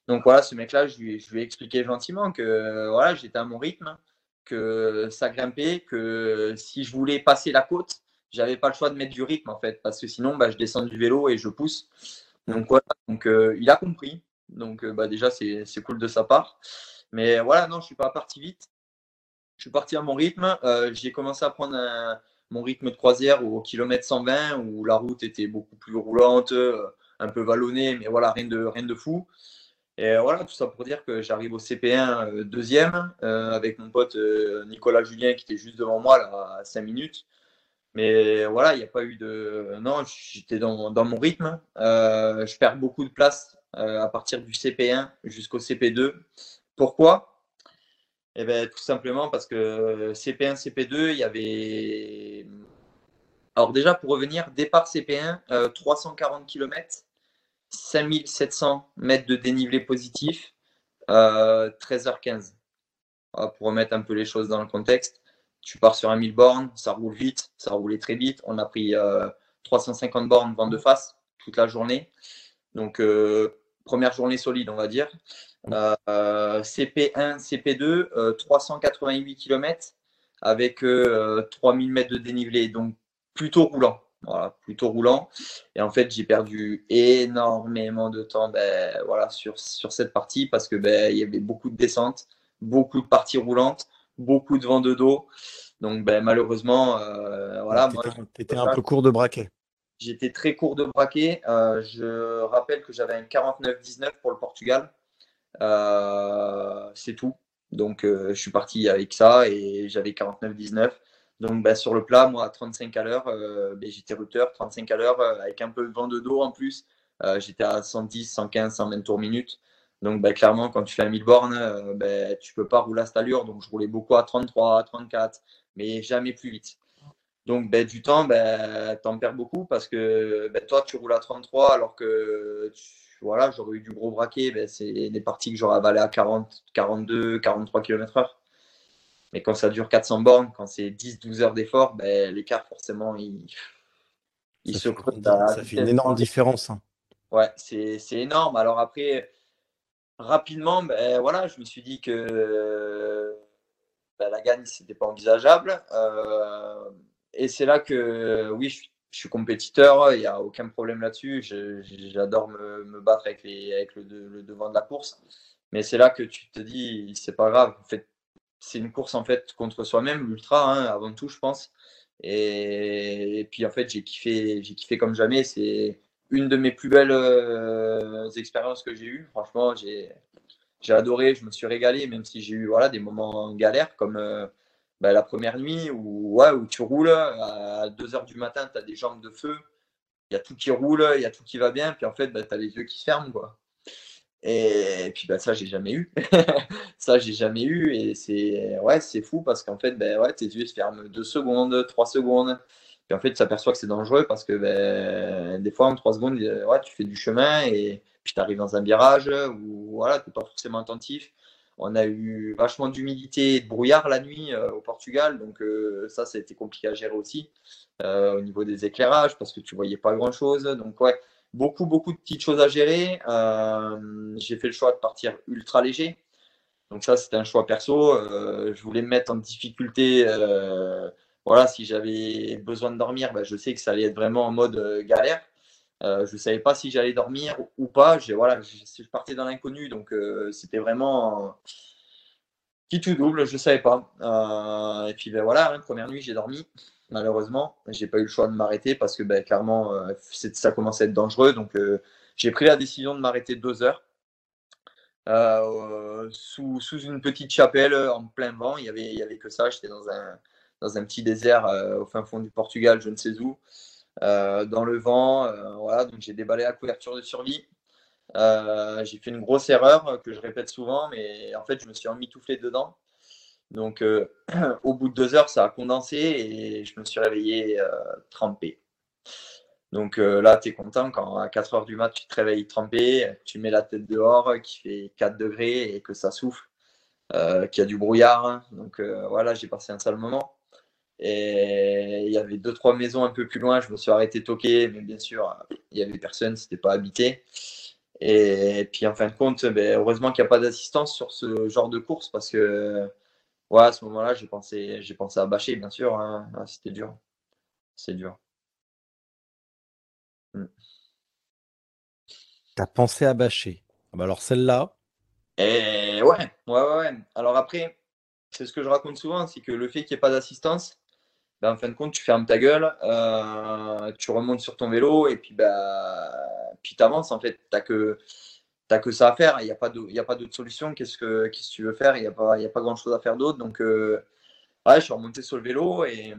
Donc voilà, ce mec-là, je lui, ai expliqué gentiment que voilà, j'étais à mon rythme, que ça grimpait, que si je voulais passer la côte, j'avais pas le choix de mettre du rythme en fait, parce que sinon, bah, je descends du vélo et je pousse. Donc voilà, euh, il a compris. Donc euh, bah, déjà, c'est cool de sa part. Mais voilà, non, je suis pas parti vite. Je suis parti à mon rythme. Euh, j'ai commencé à prendre mon rythme de croisière au kilomètre 120 où la route était beaucoup plus roulante, euh, un peu vallonnée, mais voilà, rien de, rien de fou. Et voilà, tout ça pour dire que j'arrive au CP1 euh, deuxième avec mon pote Nicolas Julien qui était juste devant moi là, à 5 minutes. Mais voilà, il n'y a pas eu de. Non, j'étais dans, dans, mon rythme. je perds beaucoup de place à partir du CP1 jusqu'au CP2. Pourquoi? Eh bien, tout simplement parce que CP1, CP2, il y avait. Alors, déjà, pour revenir, départ CP1, 340 km, 5700 mètres de dénivelé positif, 13h15. Euh, pour remettre un peu les choses dans le contexte, tu pars sur un 1000 bornes, ça roule vite, ça roulait très vite. On a pris 350 euh, bornes vent de face toute la journée. Donc, euh, première journée solide, on va dire. CP1, CP2, 388 km avec 3000 euh, mètres de dénivelé, donc plutôt roulant. Voilà, plutôt roulant. Et en fait, j'ai perdu énormément de temps ben, voilà, sur, sur cette partie parce que ben, il y avait beaucoup de descentes, beaucoup de parties roulantes, beaucoup de vent de dos. Donc ben, malheureusement, euh, voilà. Tu étais, un peu court de braquet. J'étais très court de braquet. Euh, je rappelle que j'avais un 49-19 pour le Portugal. Euh, c'est tout. Donc, euh, je suis parti avec ça et j'avais 49-19. Donc, bah, sur le plat, moi, à 35 à l'heure, euh, ben, j'étais routeur, 35 à l'heure, avec un peu de vent de dos en plus. j'étais à 110, 115, 120 tours minute. Donc, bah, clairement, quand tu fais un 1000 bornes, tu ben, tu peux pas rouler à cette allure. Donc, je roulais beaucoup à 33, à 34, mais jamais plus vite. Donc, ben, du temps, tu en perds beaucoup parce que toi, tu roules à 33 alors que tu voilà, j'aurais eu du gros braquet, ben, c'est des parties que j'aurais avalé à 40, 42, 43 km/h. Mais quand ça dure 400 bornes, quand c'est 10-12 heures d'effort, ben, l'écart, forcément, il, il se creuse. Ça fait une énorme différence. Hein. Ouais, c'est énorme. Alors après, rapidement, ben, voilà, je me suis dit que ben, la gagne, c'était pas envisageable. Euh, et c'est là que, oui, je suis je suis compétiteur, il n'y a aucun problème là-dessus. J'adore me, battre avec, les, avec le, devant de la course. Mais c'est là que tu te dis, c'est pas grave. En c'est une course en fait contre soi-même, l'ultra, hein, avant tout, je pense. Et, puis en fait, j'ai kiffé, kiffé comme jamais. C'est une de mes plus belles euh, expériences que j'ai eues. Franchement, j'ai, j'ai adoré, je me suis régalé, même si j'ai eu voilà, des moments galères comme. Euh, bah, la première nuit où, ouais, tu roules, à 2h du matin, tu as des jambes de feu, il y a tout qui roule, il y a tout qui va bien, puis en fait, bah, tu as les yeux qui se ferment. Quoi. Et, puis bah, ça, j'ai jamais eu. ça, j'ai jamais eu. Et c'est ouais, fou parce qu'en fait, ben ouais, tes yeux se ferment 2 secondes, 3 secondes. Puis en fait, tu t'aperçois que c'est dangereux parce que ben, des fois, en 3 secondes, ouais, tu fais du chemin et puis tu arrives dans un virage où voilà, tu n'es pas forcément attentif. On a eu vachement d'humidité et de brouillard la nuit euh, au Portugal, donc euh, ça, ça a été compliqué à gérer aussi euh, au niveau des éclairages parce que tu voyais pas grand chose. Donc ouais, beaucoup, beaucoup de petites choses à gérer. j'ai fait le choix de partir ultra léger. Donc ça, c'était un choix perso. je voulais me mettre en difficulté. voilà, si j'avais besoin de dormir, ben, je sais que ça allait être vraiment en mode galère. Je ne savais pas si j'allais dormir ou pas. Voilà, je, partais dans l'inconnu, donc c'était vraiment qui tout double, je ne savais pas. Euh, et puis ben, voilà, hein, première nuit, j'ai dormi. Malheureusement, j'ai pas eu le choix de m'arrêter parce que ben, clairement, euh, ça commençait à être dangereux. Donc, euh, j'ai pris la décision de m'arrêter deux heures sous, une petite chapelle en plein vent. Il y avait, y avait que ça. J'étais dans un, dans un petit désert au fin fond du Portugal, je ne sais où, dans le vent. voilà, donc j'ai déballé la couverture de survie. Euh, j'ai fait une grosse erreur euh, que je répète souvent, mais en fait, je me suis emmitouflé dedans. Donc, euh, au bout de deux heures, ça a condensé et je me suis réveillé trempé. Donc là, tu es content quand à 4 heures du mat, tu te réveilles trempé, tu mets la tête dehors, qui fait 4 degrés et que ça souffle, qu'il y a du brouillard. Donc voilà, j'ai passé un sale moment. Et il y avait deux, trois maisons un peu plus loin, je me suis arrêté toquer, mais bien sûr, il n'y avait personne, c'était pas habité. Et puis en fin de compte, ben, heureusement qu'il n'y a pas d'assistance sur ce genre de course parce que ouais, à ce moment-là, j'ai pensé, j'ai pensé à bâcher, bien sûr. Hein. Ah, c'était dur. C'est dur. Hmm. T'as pensé à bâcher. Ah bah alors celle-là. Et ouais, ouais, ouais. Alors après, c'est ce que je raconte souvent, c'est que le fait qu'il n'y ait pas d'assistance, ben, en fin de compte, tu fermes ta gueule, euh, tu remontes sur ton vélo et puis bah puis avances en fait. Tu que, que ça à faire. Il n'y a pas d'autre solution. Qu'est-ce que que tu veux faire? Il n'y a pas, pas grand-chose à faire d'autre. Donc, euh, ouais, je suis remonté sur le vélo et,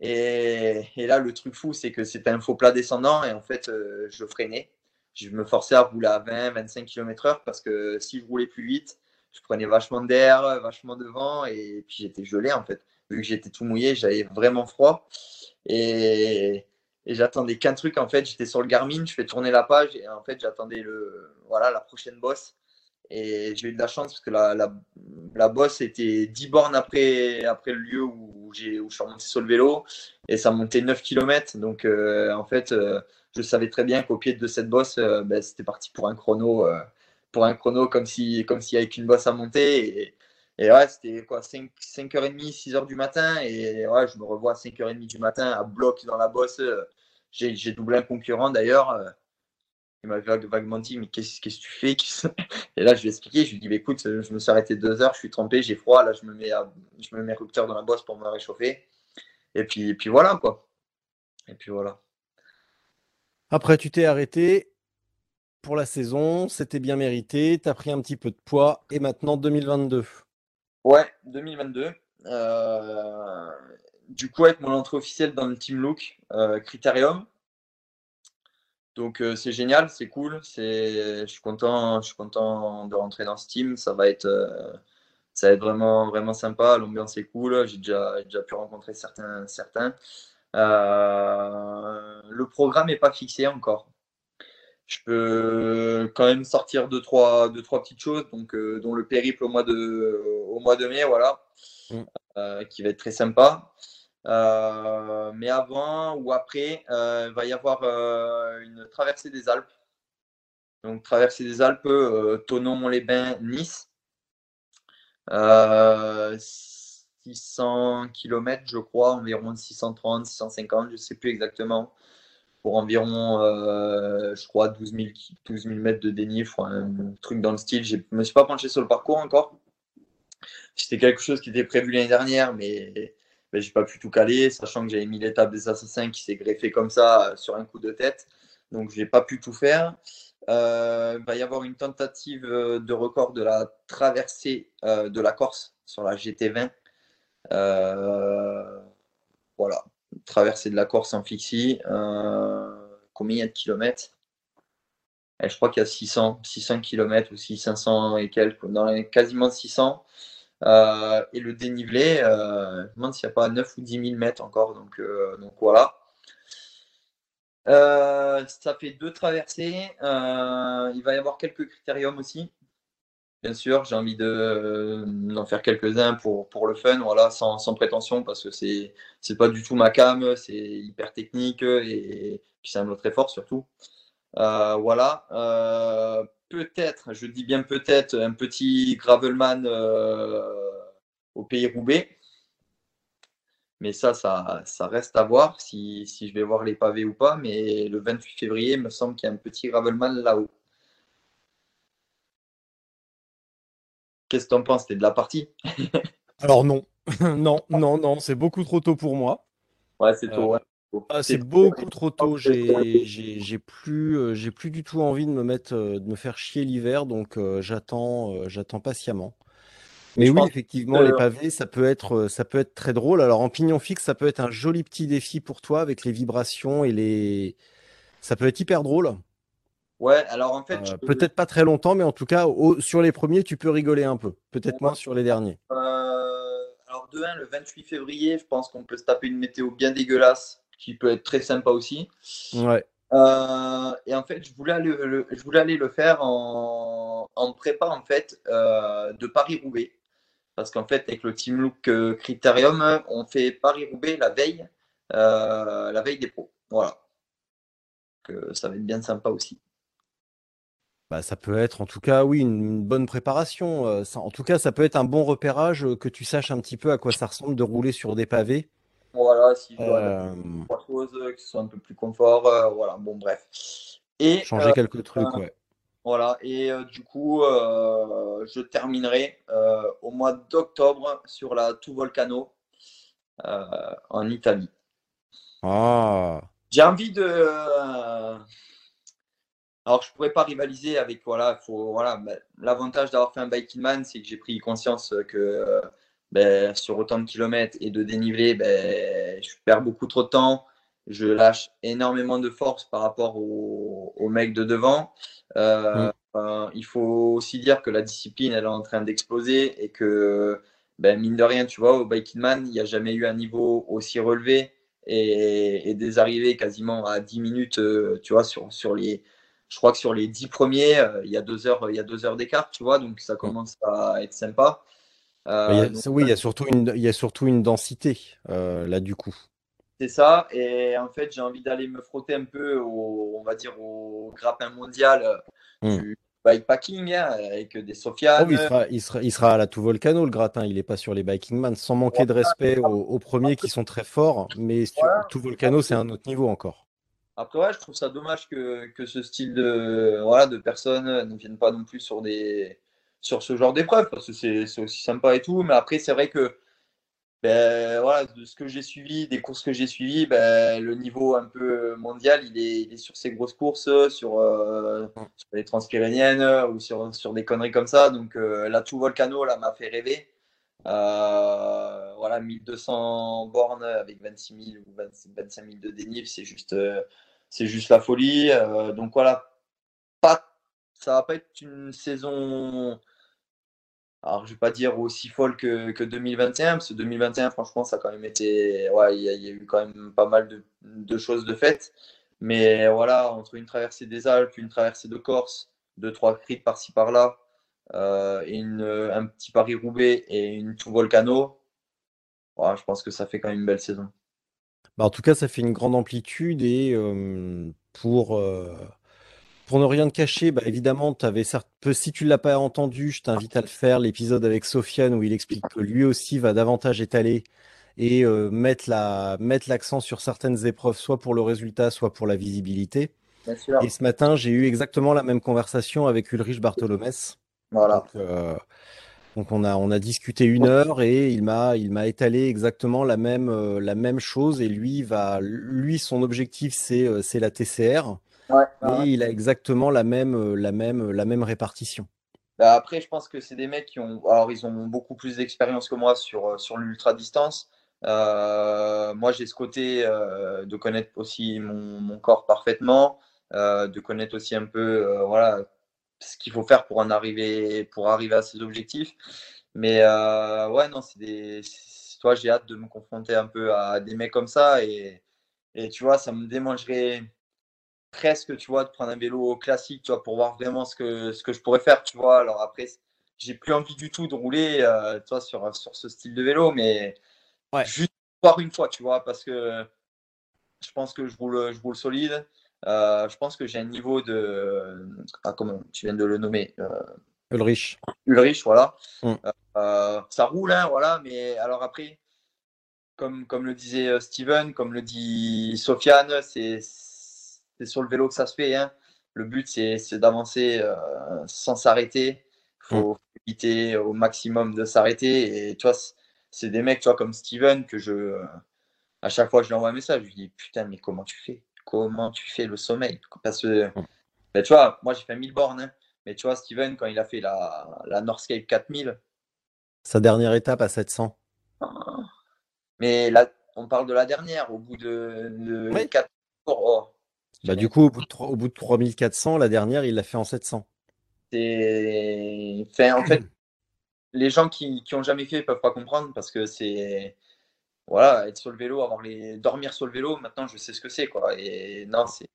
et, et là, le truc fou, c'est que c'était un faux plat descendant et en fait, euh, je freinais. Je me forçais à rouler à 20, 25 km/h parce que si je roulais plus vite, je prenais vachement d'air, vachement de vent et puis j'étais gelé en fait. Vu que j'étais tout mouillé, j'avais vraiment froid. Et, j'attendais qu'un truc en fait. J'étais sur le Garmin je fais tourner la page et en fait j'attendais le voilà la prochaine bosse. Et j'ai eu de la chance parce que la, la, bosse était 10 bornes après après le lieu où où je suis remonté sur le vélo. Et ça montait 9 km donc euh, en fait euh, je savais très bien qu'au pied de cette bosse euh, ben, c'était parti pour un chrono pour un chrono comme comme s'il n'y avait qu'une bosse à monter et ouais, c'était quoi, 5, 5h30, 6h du matin. Et ouais, je me revois à 5h30 du matin à bloc dans la bosse. J'ai doublé un concurrent d'ailleurs. Euh, il m'a vaguement dit Mais qu'est-ce que tu fais? Et là, je lui ai expliqué. Je lui ai dit bah, Écoute, je me suis arrêté deux heures, je suis trempé, j'ai froid. Là, je me mets, à, je me mets rupture dans la bosse pour me réchauffer. Et puis, et puis voilà, quoi. Et puis voilà. Après, tu t'es arrêté pour la saison, c'était bien mérité, tu as pris un petit peu de poids et maintenant 2022. Ouais, 2022. Euh, du coup, avec mon entrée officielle dans le Team Look euh, Critérium. Donc euh, c'est génial, c'est cool. je suis content, je suis content de rentrer dans ce team. Ça va être, ça va être vraiment, vraiment sympa. L'ambiance est cool. J'ai déjà, déjà pu rencontrer certains, certains. le programme n'est pas fixé encore je peux quand même sortir deux trois, deux, trois petites choses, donc, euh, dont le périple au mois de, au mois de mai, voilà, mm. euh, qui va être très sympa. Euh, mais avant ou après, il va y avoir une traversée des Alpes. Donc, traversée des Alpes, Tonon-les-Bains, Nice. 600 km, je crois, environ 630, 650, je ne sais plus exactement pour environ, euh, je crois, 12 000, 12 mètres de dénivelé, un truc dans le style. Je me suis pas penché sur le parcours encore. C'était quelque chose qui était prévu l'année dernière, mais ben, je n'ai pas pu tout caler, sachant que j'avais mis l'étape des assassins qui s'est greffée comme ça euh, sur un coup de tête. Donc, je n'ai pas pu tout faire. Euh, il va y avoir une tentative de record de la traversée de la Corse sur la GT20. voilà, traversée de la Corse en fixie. Euh, combien il y a de kilomètres? Eh, Je crois qu'il y a 600, 600 km ou 500 et quelques, dans les, quasiment 600. Euh, et le dénivelé, euh, je me demande s'il n'y a pas 9 ou 10 000 mètres encore. Donc, donc voilà. ça fait deux traversées. il va y avoir quelques critériums aussi. Bien sûr, j'ai envie de, d'en faire quelques-uns pour, pour le fun, voilà, sans, sans prétention, parce que c'est c'est pas du tout ma cam, c'est hyper technique et qui semble très fort surtout. voilà. peut-être, je dis bien peut-être, un petit Gravelman au Pays Roubaix. Mais ça, ça, ça, reste à voir si, si, je vais voir les pavés ou pas. Mais le 28 février, il me semble qu'il y a un petit Gravelman là-haut. Qu'est-ce que tu en penses? T'es de la partie? Alors non. non, non, non, c'est beaucoup trop tôt pour moi. Ouais, c'est tôt. Ah, c'est beaucoup trop tôt. J'ai plus, euh, j'ai plus du tout envie de me mettre, euh, de me faire chier l'hiver, donc euh, j'attends, j'attends patiemment. Mais oui, effectivement, les pavés, ça peut être, ça peut être très drôle. Alors en pignon fixe, ça peut être un joli petit défi pour toi avec les vibrations et les, ça peut être hyper drôle. Ouais, alors en fait, euh, peut-être pas très longtemps, mais en tout cas, sur les premiers, tu peux rigoler un peu. Peut-être moins sur les derniers. Euh, alors de 1, le 28 février, je pense qu'on peut se taper une météo bien dégueulasse, qui peut être très sympa aussi. Ouais. Euh, et en fait, je voulais aller le, je voulais aller le faire en, en prépa en fait de Paris-Roubaix. Parce qu'en fait, avec le Team Look Critérium, on fait Paris-Roubaix la veille, la veille des pros. Voilà. Que ça va être bien sympa aussi. Bah, ça peut être en tout cas, oui, une, bonne préparation. Euh, en tout cas, ça peut être un bon repérage que tu saches un petit peu à quoi ça ressemble de rouler sur des pavés. Voilà, si je dois trois choses, que ce soit un peu plus confort. voilà, bon, bref. Et, Changer quelques trucs, ouais. Voilà, et euh, du coup, euh, je terminerai euh, au mois d'octobre sur la Tout Volcano en Italie. Ah. J'ai envie de. Alors, je ne pourrais pas rivaliser avec. Voilà, faut, voilà, ben, l'avantage d'avoir fait un Biking Man, c'est que j'ai pris conscience que ben, sur autant de kilomètres et de dénivelé, ben, je perds beaucoup trop de temps. Je lâche énormément de force par rapport aux au mecs de devant. Euh, mm. il faut aussi dire que la discipline, elle est en train d'exploser et que, ben, mine de rien, tu vois, au Biking Man, il n'y a jamais eu un niveau aussi relevé et, des arrivées quasiment à 10 minutes, euh, tu vois, sur, sur les. Je crois que sur les 10 premiers, euh, il y a deux heures, il y a deux heures d'écart, tu vois, donc ça mm. commence à être sympa. oui, il y a surtout une, il y a surtout une densité là du coup. C'est ça. Et en fait, j'ai envie d'aller me frotter un peu au, on va dire, au grappin mondial hmm. du bikepacking hein, avec des Sofiane. Oh, il, sera, il, sera, il, sera, à la tout volcano, le gratin. Il n'est pas sur les biking man, sans manquer de respect aux, premiers qui sont très forts. Mais sur tout volcano, c'est un autre niveau encore. Après, ouais, je trouve ça dommage que, que ce style de, voilà, de personnes ne viennent pas non plus sur, des, sur ce genre d'épreuve parce que c'est aussi sympa et tout. Mais après, c'est vrai que ben, voilà, de ce que j'ai suivi, des courses que j'ai suivies, ben, le niveau un peu mondial, il est, sur ces grosses courses, sur, euh, les transpyréniennes ou sur, sur des conneries comme ça. Donc euh, la tout volcano là m'a fait rêver. Euh, voilà, 1200 bornes avec 26 000 ou 25 000 de dénive, c'est juste, c'est juste la folie. donc voilà, pas, ça va pas être une saison alors, je vais pas dire aussi folle que, que, 2021, parce que 2021, franchement, ça quand même. Ouais, il y, a eu quand même pas mal de, choses de faites. Mais voilà, entre une traversée des Alpes, une traversée de Corse, deux, trois cris par-ci par-là, euh, une, un petit Paris-Roubaix et une tout volcano, ouais, je pense que ça fait quand même une belle saison. Bah en tout cas, ça fait une grande amplitude et euh, pour. Euh pour ne rien te cacher, bah évidemment, avais certes, si tu ne l'as pas entendu, je t'invite à le faire, l'épisode avec Sofiane où il explique que lui aussi va davantage étaler et euh, mettre la mettre l'accent sur certaines épreuves, soit pour le résultat, soit pour la visibilité. Et ce matin, j'ai eu exactement la même conversation avec Ulrich Bartholomès. Voilà. Donc, euh, donc, on a on a discuté une heure et il m'a il m'a étalé exactement la même euh, la même chose et lui va lui son objectif c'est c'est la TCR. Ouais, il a exactement la même, euh, la même, euh, la même répartition. Bah, après, je pense que c'est des mecs qui ont, alors ils ont beaucoup plus d'expérience que moi sur, euh, sur l'ultra distance. moi, j'ai ce côté de connaître aussi mon, mon corps parfaitement, de connaître aussi un peu, voilà, ce qu'il faut faire pour en arriver, pour arriver à ses objectifs. Mais ouais, non, c'est des, toi, j'ai hâte de me confronter un peu à des mecs comme ça et, et tu vois, ça me démangerait presque, tu vois, de prendre un vélo classique, tu vois, pour voir vraiment ce que, ce que je pourrais faire, tu vois. Alors après, j'ai plus envie du tout de rouler, euh, tu vois, sur, sur ce style de vélo, mais juste voir une fois, tu vois, parce que je pense que je roule, je roule solide. Je pense que j'ai un niveau de. Ah, comment tu viens de le nommer Ulrich. Ulrich, voilà. Mm. ça roule, hein, voilà, mais alors après, comme, comme le disait Steven, comme le dit Sofiane, c'est sur le vélo que ça se fait. Hein. Le but, c'est d'avancer sans s'arrêter. Il faut mm. éviter au maximum de s'arrêter. Et tu vois, c'est des mecs, tu vois, comme Steven, que je, à chaque fois que je lui envoie un message, je lui dis Putain, mais comment tu fais? Comment tu fais le sommeil Parce que, ben, tu vois, moi j'ai fait 1000 bornes, hein. mais tu vois, Steven, quand il a fait la, la Northscape 4000, sa dernière étape à 700. Mais là, on parle de la dernière, au bout de, de 4 jours. bah, du coup, au bout, de, au bout de 3400, la dernière, il l'a fait en 700. C'est. Enfin, en fait, les gens qui n'ont jamais fait ne peuvent pas comprendre parce que c'est voilà, être sur le vélo, avoir les dormir sur le vélo, maintenant je sais ce que c'est quoi. Et non, c'est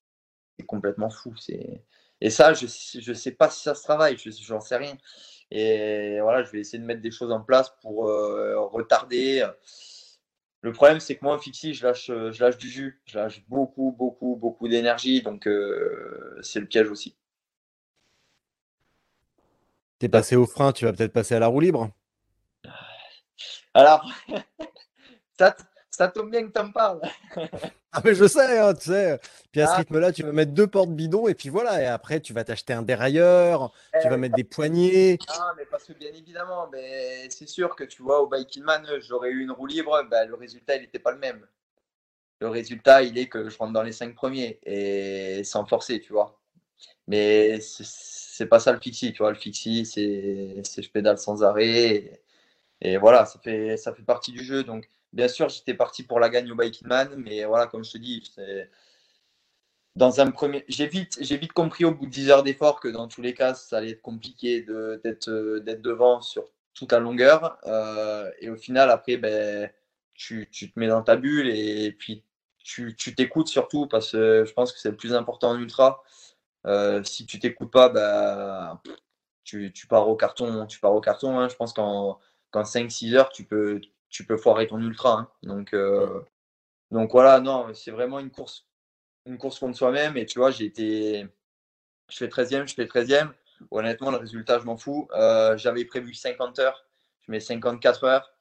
complètement fou. C'est et ça, je je sais pas si ça se travaille, je j'en sais rien. Et voilà, je vais essayer de mettre des choses en place pour euh, retarder. Le problème, c'est que moi, en fixie, je lâche, je lâche du jus, je lâche beaucoup, beaucoup, beaucoup d'énergie, donc euh, c'est le piège aussi. T'es passé au frein, tu vas peut-être passer à la roue libre Alors, ça, ça tombe bien que tu en parles. ah mais je sais, hein, tu sais. Puis à ce ah. rythme-là, tu vas mettre deux portes bidons et puis voilà. Et après, tu vas t'acheter un dérailleur, tu vas mettre des poignées. Ah, mais parce que bien évidemment, mais c'est sûr que tu vois, au Biking Man, j'aurais eu une roue libre, ben, le résultat, il n'était pas le même. Le résultat, il est que je rentre dans les cinq premiers et sans forcer, tu vois. Mais c'est pas ça le fixie, tu vois. Le fixie, c'est je pédale sans arrêt. Et, voilà, ça fait, ça fait partie du jeu. Donc, bien sûr, j'étais parti pour la gagne au Biking Man, mais voilà, comme je te dis, dans un premier, j'ai vite, j'ai vite compris au bout de 10 heures d'effort que dans tous les cas, ça allait être compliqué d'être d'être devant sur toute la longueur. Euh, et au final, après, ben, tu, tu, te mets dans ta bulle et puis tu t'écoutes surtout parce que je pense que c'est le plus important en ultra. Euh, si tu t'écoutes pas, bah, tu, tu, pars au carton. Tu pars au carton. Hein. Je pense qu'en 5-6 heures, tu peux, tu peux foirer ton ultra. Hein. Donc, euh, donc voilà, non, c'est vraiment une course, une course contre soi-même. Et tu vois, j'ai été. Je fais 13e, je fais 13e. Honnêtement, le résultat, je m'en fous. Euh, j'avais prévu 50 heures. Je mets 54 heures.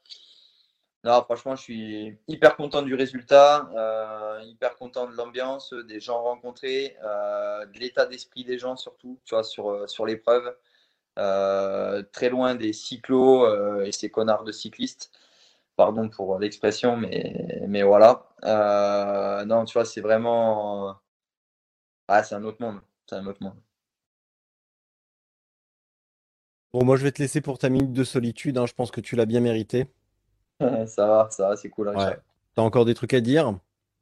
Non, franchement, je suis hyper content du résultat, euh, hyper content de l'ambiance, des gens rencontrés, de l'état d'esprit des gens surtout, tu vois, sur, sur l'épreuve. très loin des cyclos et ces connards de cyclistes. Pardon pour l'expression, mais, mais voilà. non, tu vois, c'est vraiment. Ah, c'est un autre monde. C'est un autre monde. Bon, moi, je vais te laisser pour ta minute de solitude. Hein. Je pense que tu l'as bien mérité. ça va, ça va, c'est cool. Ouais. T'as encore des trucs à dire?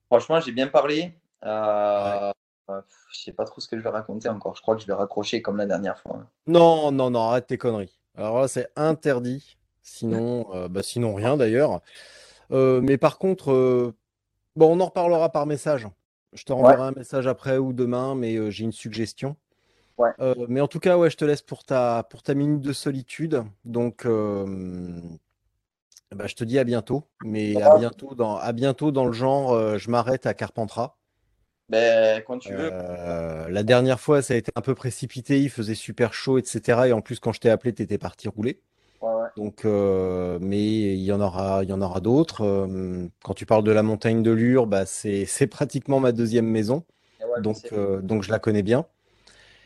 Franchement, j'ai bien parlé. Euh, Je sais pas trop ce que je vais raconter encore. Je crois que je vais raccrocher comme la dernière fois. Non, non, non, arrête tes conneries. Alors là, c'est interdit. Sinon, euh, bah, sinon rien d'ailleurs. Euh, mais par contre, euh, bon, on en reparlera par message. Je te renverrai un message après ou demain, mais j'ai une suggestion. Ouais. mais en tout cas, ouais, je te laisse pour ta, pour ta minute de solitude. Donc, bah, je te dis à bientôt, mais à bientôt dans, à bientôt dans le genre, je m'arrête à Carpentras. Ben, quand tu veux. Euh, la dernière fois, ça a été un peu précipité, il faisait super chaud, etc. Et en plus, quand je t'ai appelé, tu étais parti rouler. Donc, euh, mais il y en aura, il y en aura d'autres. quand tu parles de la montagne de Lure, bah, c'est, c'est pratiquement ma deuxième maison. donc, donc, je la connais bien.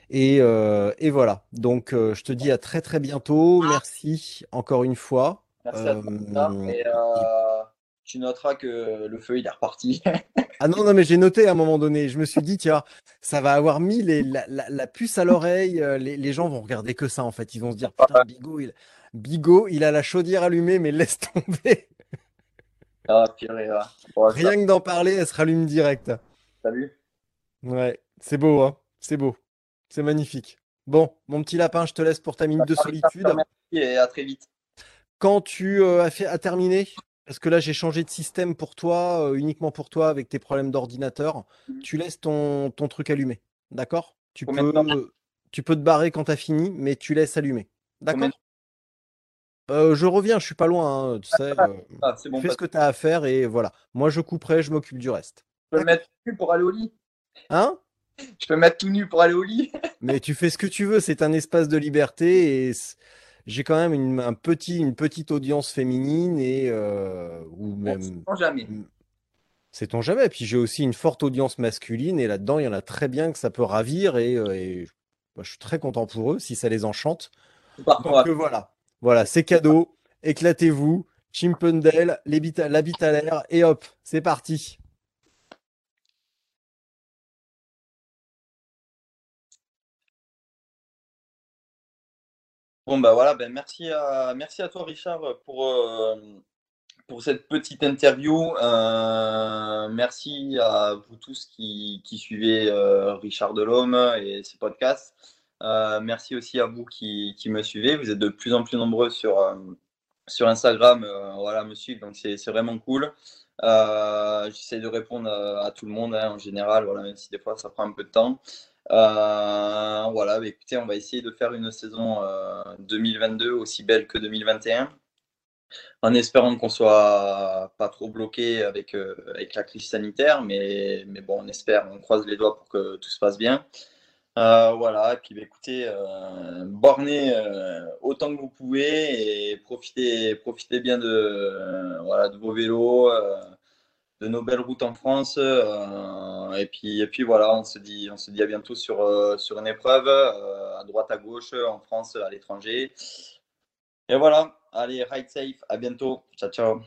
Et, et voilà. Donc, je te dis à très très bientôt. Merci encore une fois. Merci à toi. Et, euh, tu noteras que le feu, il est reparti. ah non, non, mais j'ai noté à un moment donné. Je me suis dit, tiens, ça va avoir mis les, la, puce à l'oreille. Euh, les, gens vont regarder que ça, en fait. Ils vont se dire, putain, Bigot, il, Bigot, il a la chaudière allumée, mais laisse tomber. Ah, purée, Rien que d'en parler, elle se rallume direct. Salut. Ouais, c'est beau, hein. C'est beau. C'est magnifique. Bon, mon petit lapin, je te laisse pour ta minute de solitude. Merci et à très vite. Quand tu euh, as, fait, as terminé, parce que là j'ai changé de système pour toi, euh, uniquement pour toi, avec tes problèmes d'ordinateur, mmh. tu laisses ton, ton truc allumé. D'accord? Tu peux, tu peux te barrer quand tu as fini, mais tu laisses allumer. D'accord? Euh, Je reviens, je suis pas loin. Hein, tu sais, ah, fais ce que tu as à faire et voilà. Moi je couperai, je m'occupe du reste. peux me mettre tout nu pour aller au lit? Hein? Je peux me mettre tout nu pour aller au lit? Mais tu fais ce que tu veux, c'est un espace de liberté et j'ai quand même une, un petit, une petite audience féminine et euh, ou même. jamais. C'est ton jamais. Puis j'ai aussi une forte audience masculine et là-dedans, il y en a très bien que ça peut ravir et, euh, je suis très content pour eux si ça les enchante. Donc euh, voilà, voilà, c'est cadeau. Éclatez-vous. Chimpendale, la bite à l'air et hop, c'est parti. Bon bah voilà, ben merci à merci à toi Richard pour euh, cette petite interview. Euh, merci à vous tous qui, qui suivez euh, Richard Delhomme et ses podcasts. Merci aussi à vous qui, qui, me suivez. Vous êtes de plus en plus nombreux sur sur Instagram, voilà, me suivre, donc c'est vraiment cool. J'essaie de répondre à, tout le monde hein, en général, voilà, même si des fois ça prend un peu de temps. Euh, voilà, bah, écoutez, on va essayer de faire une saison 2022 euh, aussi belle que 2021 en espérant qu'on soit pas trop bloqué avec, euh, avec la crise sanitaire, mais, mais bon, on espère, on croise les doigts pour que tout se passe bien. Voilà, et puis bah, écoutez, bornez autant que vous pouvez et profitez, profitez bien de, voilà, de vos vélos, de nos belles routes en France. Euh, et, puis, voilà, on se dit, on se dit à bientôt sur, euh, sur une épreuve, euh, à droite, à gauche, en France, à l'étranger. Et voilà, allez, ride safe, à bientôt. Ciao, ciao.